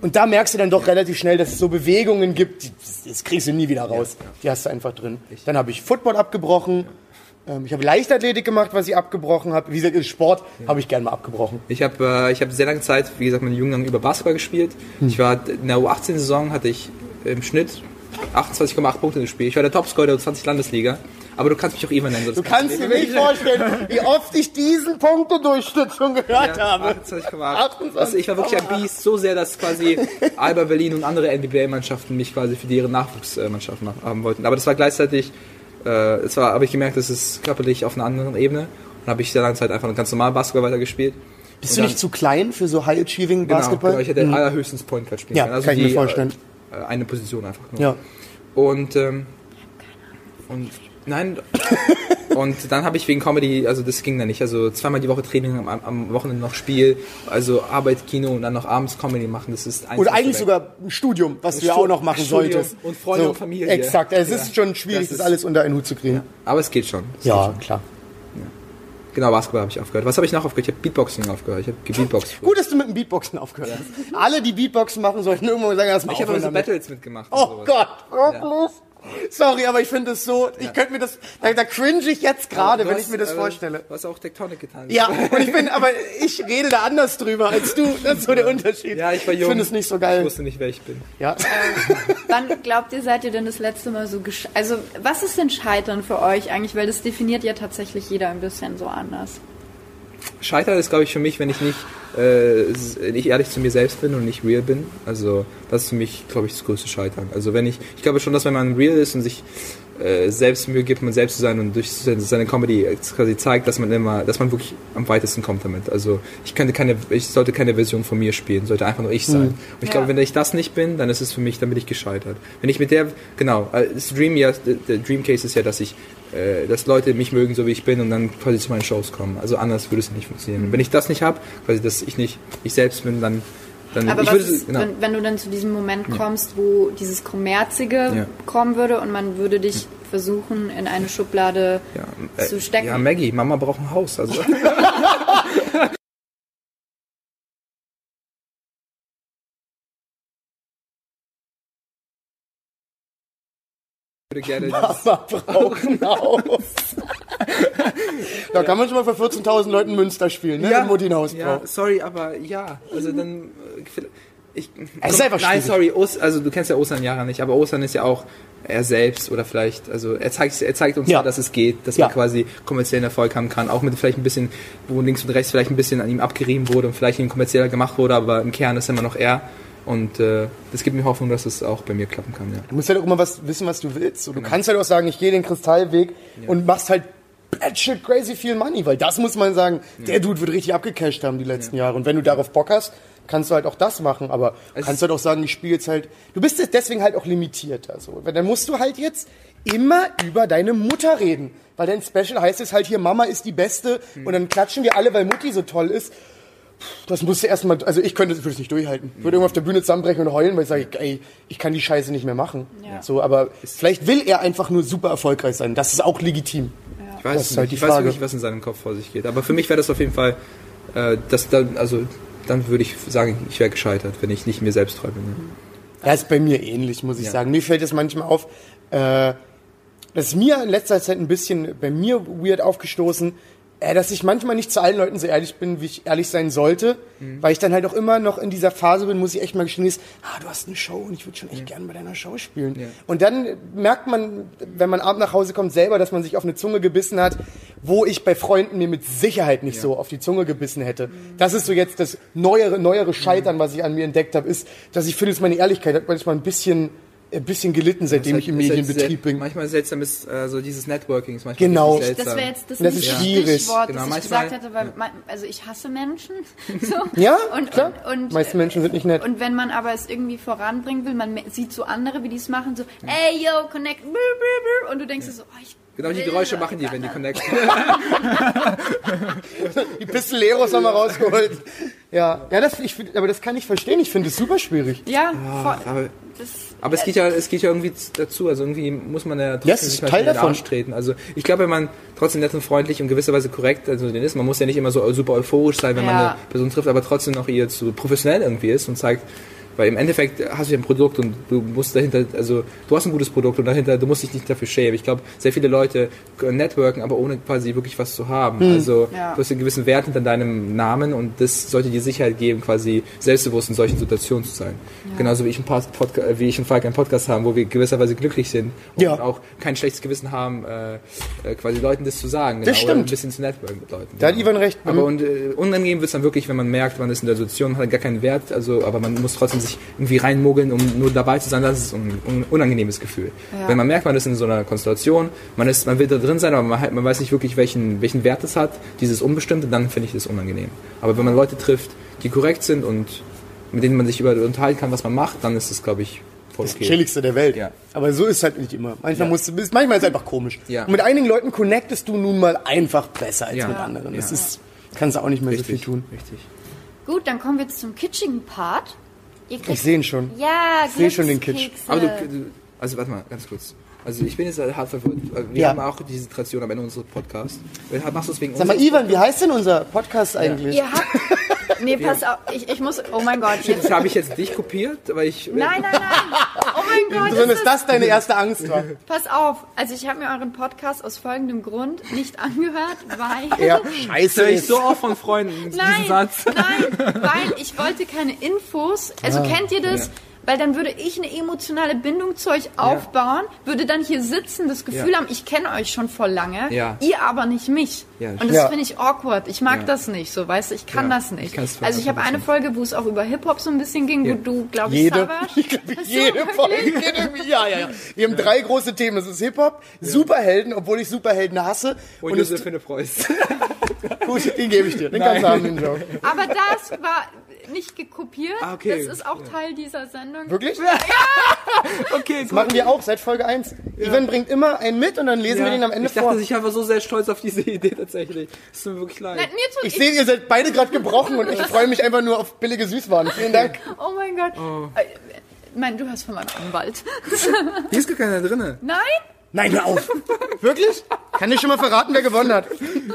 Und da merkst du dann doch relativ schnell, dass es so Bewegungen gibt, die, das kriegst du nie wieder raus. Die hast du einfach drin. Dann habe ich Football abgebrochen. Ähm, ich habe Leichtathletik gemacht, was ich abgebrochen habe. Wie gesagt, Sport habe ich gern mal abgebrochen. Ich habe äh, ich hab sehr lange Zeit, wie gesagt, meine Jungen über Basketball gespielt. Ich war in der U18-Saison hatte ich im Schnitt 28,8 Punkte gespielt. Ich war der Topscorer der 20 Landesliga. Aber du kannst mich auch Ivan nennen. Du kannst dir nicht vorstellen, wie oft ich diesen Punktedurchschnitt schon gehört habe. 28,8. Also ich war wirklich ein Biest, so sehr, dass quasi Alba Berlin und andere NBBL-Mannschaften mich quasi für deren Nachwuchsmannschaften haben wollten. Aber das war gleichzeitig, äh, war, habe ich gemerkt, das ist körperlich auf einer anderen Ebene. Und habe ich sehr lange Zeit einfach ganz normal Basketball weitergespielt. Bist Und du dann- nicht zu klein für so High-Achieving Genau, Basketball? genau, ich hätte allerhöchstens Point Guard spielen Ja, können. Also kann ich mir die, vorstellen. Äh, eine Position einfach. Nur. Ja. Und, ähm, und nein. und dann habe ich wegen Comedy, also das ging dann nicht. Also zweimal die Woche Training, am, am Wochenende noch Spiel, also Arbeit, Kino und dann noch abends Comedy machen. Das ist Oder eigentlich sogar ein Studium, was du ja auch noch machen Studium solltest. und Freunde und Familie. Exakt, es Ja. ist schon schwierig, Das das, ist- alles unter einen Hut zu kriegen. Aber es geht schon. Es Ja, geht schon. klar. Genau, Basketball habe ich aufgehört. Was habe ich noch aufgehört? Ich habe Beatboxing aufgehört. Ich habe gebeatboxt. Gut, dass du mit dem Beatboxen aufgehört hast. Alle, die Beatboxen machen, sollten irgendwo sagen, erstmal Ich habe aufhören so. Battles mitgemacht. und Oh. Gott, wirklich? Sorry, aber ich finde es so, ich könnte mir das, da, da cringe ich jetzt gerade, wenn ich mir das äh, vorstelle. Du hast auch Tektonik getan. Ja, und ich bin, aber ich rede da anders drüber als du. Das ist so der Unterschied. Ja, ich war jung. Ich finde es nicht so Ich geil. wusste nicht, wer ich bin. Ja. Wann glaubt ihr, seid ihr denn das letzte Mal so gesch Also, was ist denn Scheitern für euch eigentlich? Weil das definiert ja tatsächlich jeder ein bisschen so anders. Scheitern ist, glaube ich, für mich, wenn ich nicht, äh, nicht ehrlich zu mir selbst bin und nicht real bin. Also das ist für mich, glaube ich, das größte Scheitern. Also wenn ich, ich glaube schon, dass wenn man real ist und sich äh, selbst Mühe gibt, man selbst zu sein und durch seine Comedy quasi zeigt, dass man immer, dass man wirklich am weitesten kommt damit. Also ich könnte keine, ich sollte keine Version von mir spielen, sollte einfach nur ich sein. Und ich Ja. glaube, wenn ich das nicht bin, dann ist es für mich, dann bin ich gescheitert. Wenn ich mit der, genau, äh, das Dream ja, der- Dream Case ist ja, dass ich, äh, dass Leute mich mögen, so wie ich bin und dann quasi zu meinen Shows kommen. Also anders würde es nicht funktionieren. Und wenn ich das nicht habe, quasi, dass ich nicht ich selbst bin, dann, dann Aber ich was würde, ist, genau. wenn, wenn du dann zu diesem Moment kommst, wo dieses Kommerzige Ja. kommen würde und man würde dich versuchen, in eine Schublade ja, zu stecken? Ja, Maggie, Mama braucht ein Haus. Also. würde gerne Aber brauchen Haus. da kann man schon mal für 14.000 Leuten Münster spielen, ne? Wenn Mutti ein Haus ja, braucht. sorry, aber ja, also dann äh, ich, Es ist einfach Nein, schwierig. sorry, Ost, also du kennst ja Ostern Jahre nicht, aber Ostern ist ja auch er selbst oder vielleicht, also er zeigt, er zeigt uns Ja. ja, dass es geht, dass Ja. man quasi kommerziellen Erfolg haben kann, auch mit vielleicht ein bisschen, wo links und rechts vielleicht ein bisschen an ihm abgerieben wurde und vielleicht ihm kommerzieller gemacht wurde, aber im Kern ist immer noch er und äh, das gibt mir Hoffnung, dass es auch bei mir klappen kann, ja. Du musst halt auch immer was wissen, was du willst. So, du kannst halt auch sagen, ich gehe den Kristallweg und machst halt batshit crazy viel Money, weil das muss man sagen, der Dude wird richtig abgecasht haben die letzten Jahre. Und wenn du darauf Bock hast, kannst du halt auch das machen, aber Es kannst halt auch sagen, ich spiele jetzt halt, du bist jetzt deswegen halt auch limitiert. Also, dann musst du halt jetzt immer über deine Mutter reden. Weil dein Special heißt es halt hier, Mama ist die Beste und dann klatschen wir alle, weil Mutti so toll ist. Das musst du erstmal, also ich könnte würde es nicht durchhalten. Ich würde irgendwo auf der Bühne zusammenbrechen und heulen, weil ich sage, ey, ich kann die Scheiße nicht mehr machen. Ja. So, aber vielleicht will er einfach nur super erfolgreich sein. Das ist auch legitim. Ich weiß, Das ist halt nicht. die ich weiß Frage. wirklich, was in seinem Kopf vor sich geht. Aber für mich wäre das auf jeden Fall äh, das dann, also dann würde ich sagen, ich wäre gescheitert, wenn ich nicht mir selbst treu bin. Ne? Ja, ist bei mir ähnlich, muss ich Ja. sagen. Mir fällt es manchmal auf, äh, das ist mir in letzter Zeit ein bisschen bei mir weird aufgestoßen, äh, dass ich manchmal nicht zu allen Leuten so ehrlich bin, wie ich ehrlich sein sollte, Mhm. weil ich dann halt auch immer noch in dieser Phase bin, muss ich echt mal gestehen, ist, ah, du hast eine Show und ich würde schon echt gern bei deiner Show spielen. Ja. Und dann merkt man, wenn man abends nach Hause kommt, selber, dass man sich auf eine Zunge gebissen hat, wo ich bei Freunden mir mit Sicherheit nicht so auf die Zunge gebissen hätte. Das ist so jetzt das neuere, neuere Scheitern, was ich an mir entdeckt habe, ist, dass ich finde, dass meine Ehrlichkeit manchmal ein bisschen, ein bisschen gelitten, seitdem ich im Ist halt Medienbetrieb sehr, bin. Manchmal seltsam ist äh, so dieses Networking ist manchmal Genau. richtig Das seltsam. wäre jetzt das, Das ist schwierig. Stichwort, Genau, das ich manchmal- gesagt hätte, weil man, also ich hasse Menschen. So. Ja, und, klar. Und, und, Meiste Menschen sind nicht nett. Und wenn man aber es irgendwie voranbringen will, man sieht so andere, wie die es machen, so, ey, yo, connect, und du denkst dir so, oh, ich Genau die Geräusche machen die, wenn die connecten. Die Pistoleros haben wir rausgeholt. Ja, ja das, ich, find- aber das kann ich verstehen. Ich finde es super schwierig. Ja, voll, Aber, aber es geht ja, es geht ja irgendwie dazu. Also irgendwie muss man ja trotzdem Ja, es ist sich Teil in den davon. Arsch treten. Also ich glaube, wenn man trotzdem nett und freundlich und gewisserweise korrekt also den ist, man muss ja nicht immer so super euphorisch sein, wenn man Ja. eine Person trifft, aber trotzdem noch ihr zu professionell irgendwie ist und zeigt, weil im Endeffekt hast du ja ein Produkt und du musst dahinter, also du hast ein gutes Produkt und dahinter, du musst dich nicht dafür schämen. Ich glaube, sehr viele Leute networken, aber ohne quasi wirklich was zu haben. Hm. Also Ja. du hast einen gewissen Wert hinter deinem Namen und das sollte dir Sicherheit geben, quasi selbstbewusst in solchen Situationen zu sein. Genauso wie ich ein Pod Podca wie ich und Falk einen Podcast haben, wo wir gewisserweise glücklich sind und Ja. auch kein schlechtes Gewissen haben, äh, äh, quasi Leuten das zu sagen. Das oder stimmt. ein bisschen zu networken mit Leuten. Da hat Ivan recht. Aber Mhm. und, äh, unangenehm wird es dann wirklich, wenn man merkt, man ist in der Situation, hat gar keinen Wert, also, aber man muss trotzdem sich irgendwie reinmogeln, um nur dabei zu sein, das ist ein un unangenehmes Gefühl. Ja. Wenn man merkt, man ist in so einer Konstellation, man, ist, man will da drin sein, aber man, halt, man weiß nicht wirklich, welchen, welchen Wert es hat, dieses Unbestimmte, dann finde ich das unangenehm. Aber wenn man Leute trifft, die korrekt sind und mit denen man sich über unterhalten kann, was man macht, dann ist es, glaube ich, voll das okay. chilligste der Welt. Ja. Aber so ist es halt nicht immer. Manchmal, Ja. musst du, ist- manchmal ist es einfach komisch. Ja. Und mit einigen Leuten connectest du nun mal einfach besser als Ja. mit anderen. Das ist, kannst du auch nicht mehr so viel Richtig, tun. richtig. gut, dann kommen wir jetzt zum kitschigen Part. Ihr Ich kriegt, sehe ihn schon. ja, ich seh schon den Kitsch. Aber du, also warte mal, ganz kurz. Also ich bin jetzt hart verwirrt. Wir Ja. haben auch diese Tradition am Ende unseres Podcasts. Machst du es wegen Sag mal, Ivan, wie heißt denn unser Podcast eigentlich? Ihr habt, nee, pass auf, ich, ich muss, oh mein Gott, jetzt, habe ich jetzt dich kopiert, weil ich. nein, nein, nein, oh mein Gott, ist es das deine erste Angst war. Pass auf, also ich habe mir euren Podcast aus folgendem Grund nicht angehört, weil... Ja, Das scheiße. höre ich so oft von Freunden, diesen Nein, Satz. nein, weil ich wollte keine Infos. Also Ah. kennt ihr das? Ja. Weil dann würde ich eine emotionale Bindung zu euch aufbauen, würde dann hier sitzen, das Gefühl Ja. haben, ich kenne euch schon voll lange, Ja. ihr aber nicht mich. Ja, Und das Ja. finde ich awkward. Ich mag Ja. das nicht, so weißt du, ich kann Ja, das ich nicht. voll also ich habe eine. Folge, wo es auch über Hip-Hop so ein bisschen ging, Ja. wo du, glaube ich, Jede, ich so, jede? Folge irgendwie. Ja, ja, ja. Wir haben drei große Themen. Das ist Hip-Hop, Superhelden, obwohl ich Superhelden hasse. Und, Und, es, Josephine Preuß. gut, den gebe ich dir. Den kannst du haben, den Joke. Aber das war nicht gekopiert. Ah, okay. Das ist auch Teil dieser Sendung. Wirklich? okay, Das machen wir auch seit Folge 1. Ivan bringt immer einen mit und dann lesen wir den am Ende ich dachte, vor. ich war so sehr stolz auf diese Idee tatsächlich. Es tut mir wirklich leid. Nein, mir tut Ich sehe, ihr seid beide gerade gebrochen und ich freue mich einfach nur auf billige Süßwaren. Vielen Dank. Oh mein Gott. Äh, Mein, du hast von meinem Anwalt. Hier ist gar keiner drinne. Nein? Nein, hör auf. Wirklich? Kann ich schon mal verraten, wer gewonnen hat?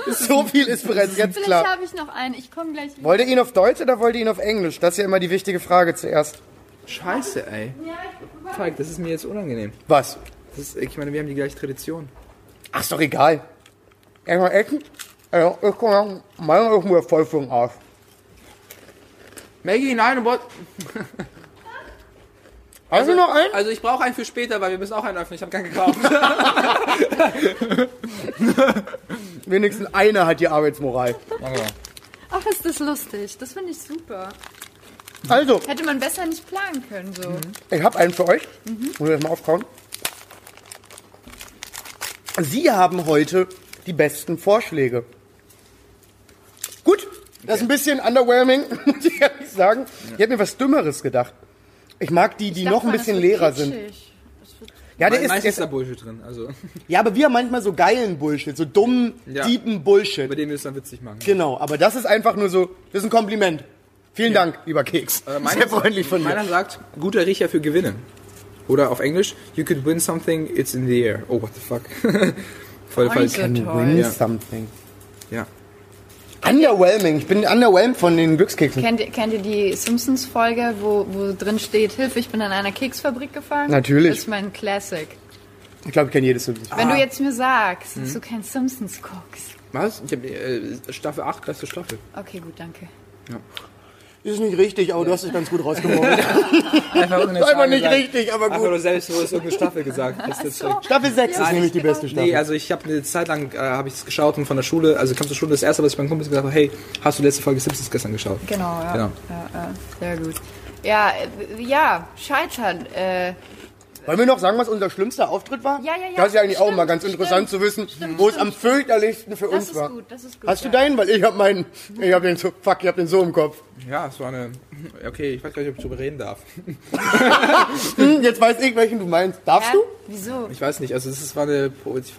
So viel ist bereits jetzt Vielleicht klar. habe ich noch einen. Ich komme gleich wieder. Wollt ihr ihn auf Deutsch oder wollt ihr ihn auf Englisch? Das ist ja immer die wichtige Frage zuerst. Scheiße, ey. Falk, das ist mir jetzt unangenehm. Was? Das ist, ich meine, wir haben die gleiche Tradition. Ach, ist doch egal. Erstmal essen. Ja, ich meiner ist mir voll für den Arsch. Maggie, nein, what? Hast du noch einen? Also ich brauche einen für später, weil wir müssen auch einen öffnen. Ich habe keinen gekauft. Wenigstens einer hat die Arbeitsmoral. Ach, ist das lustig. Das finde ich super. Also, Hätte man besser nicht planen können, so. ich habe einen für euch. Muss ich das mal aufkauen. Sie haben heute die besten Vorschläge. Gut, das ist ein bisschen underwhelming, muss ich ehrlich sagen. Ich hätte mir was Dümmeres gedacht. Ich mag die, die noch ein bisschen leerer sind. Ja, der ist, ist da Bullshit drin. Also, ja, aber wir haben manchmal so geilen Bullshit, so dummen, Ja. deepen Bullshit. bei dem wir es dann witzig machen. Genau, aber das ist einfach nur so, das ist ein Kompliment. Vielen Dank, lieber Keks. Äh, meiner- Sehr freundlich von Meiner mir. sagt, guter Riecher für Gewinne. Oder auf Englisch, you could win something, it's in the air. Oh, what the fuck. Voll falsch. so toll. Win Ja. something. Ja. Underwhelming. Ich bin underwhelmed von den Glückskeksen. Kennt ihr, kennt ihr die Simpsons-Folge, wo, wo drin steht, Hilfe, ich bin an einer Keksfabrik gefangen? Natürlich. Das ist mein Classic. Ich glaube, ich kenne jedes Simpsons. Wenn Ah. du jetzt mir sagst, Mhm. dass du kein Simpsons guckst. Was? Ich hab, äh, Staffel 8, beste Staffel. Okay, gut, danke. Ist nicht richtig, aber du hast es ganz gut rausgeholt. Einfach, Ist einfach nicht gesagt. richtig, aber Einfach gut. nur selbstbewusst irgendeine Staffel gesagt. Ist so. Staffel 6 ist Nein, nämlich die beste Staffel. Nee, also ich habe eine Zeit lang äh, habe ich es geschaut und von der Schule, also ich kam zur Schule, das erste, was ich meinen Kumpels gesagt habe, hey, hast du die letzte Folge Simpsons gestern geschaut? Genau, ja. Genau. Ja, ja, sehr gut. Ja, äh, ja, scheitern. Äh, Wollen wir noch sagen, was unser schlimmster Auftritt war? Ja, ja, ja. Das ist ja eigentlich auch Stimmt, mal ganz stimmt, interessant zu wissen, stimmt, wo es stimmt. am fürchterlichsten für das uns ist war. gut, das ist gut. Hast du ja. deinen? Weil ich hab meinen, ich hab den so, fuck, ich hab den so im Kopf. Ja, es war eine. Okay, ich weiß gar nicht, ob ich darüber reden darf. Hm, jetzt weiß ich, welchen du meinst. Darfst Hä? du? Wieso? Ich weiß nicht, also es ist- war eine,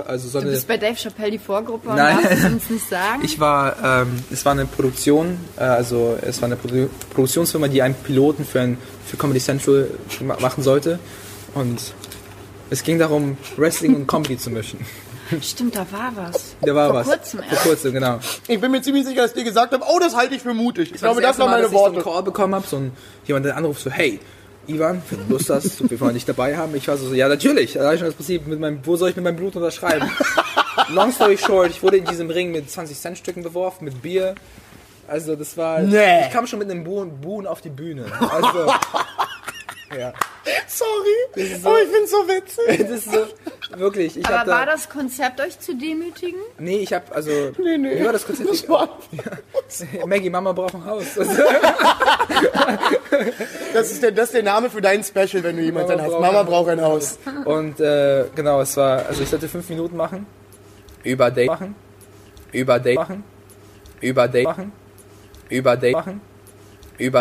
also so Du eine. bist bei Dave Chappelle die Vorgruppe und Nein. darfst es uns nicht sagen? Ich war, ähm, es war eine Produktion, äh, also es war eine Produ Produktionsfirma, die einen Piloten für, ein, für Comedy Central ma machen sollte. Und es ging darum, Wrestling und Comedy zu mischen. Stimmt, da war was. Da war Vor was. kurzem Vor erst. kurzem, genau. Ich bin mir ziemlich sicher, dass die gesagt haben, oh, das halte ich für mutig. Ich glaube, das erste waren meine dass ich so einen Worte. Call bekommen habe, so ein, jemand, der anruft, so, hey, Ivan, wenn du Lust hast, wir wollen dich dabei haben. Ich war so, ja, natürlich. Da habe ich schon das Prinzip, mit meinem, wo soll ich mit meinem Blut unterschreiben? Long story short, ich wurde in diesem Ring mit 20 Cent Stücken beworfen, mit Bier. Also, das war, Nee. ich kam schon mit einem Buhn, Buhn auf die Bühne. Also, ja. Sorry, aber ich find's so witzig. Das ist so, wirklich, ich Aber war da, das Konzept, euch zu demütigen? nee, ich hab, also, Nee, nee. wie war das Konzept? Das war, Maggie, Mama braucht ein Haus. Also, das, ist der, das ist der Name für dein Special, wenn du ein hast. Mama braucht ein Haus. Und äh, genau, es war, also ich sollte fünf Minuten machen, über Day machen, über Day machen, über Day machen, über Day machen, über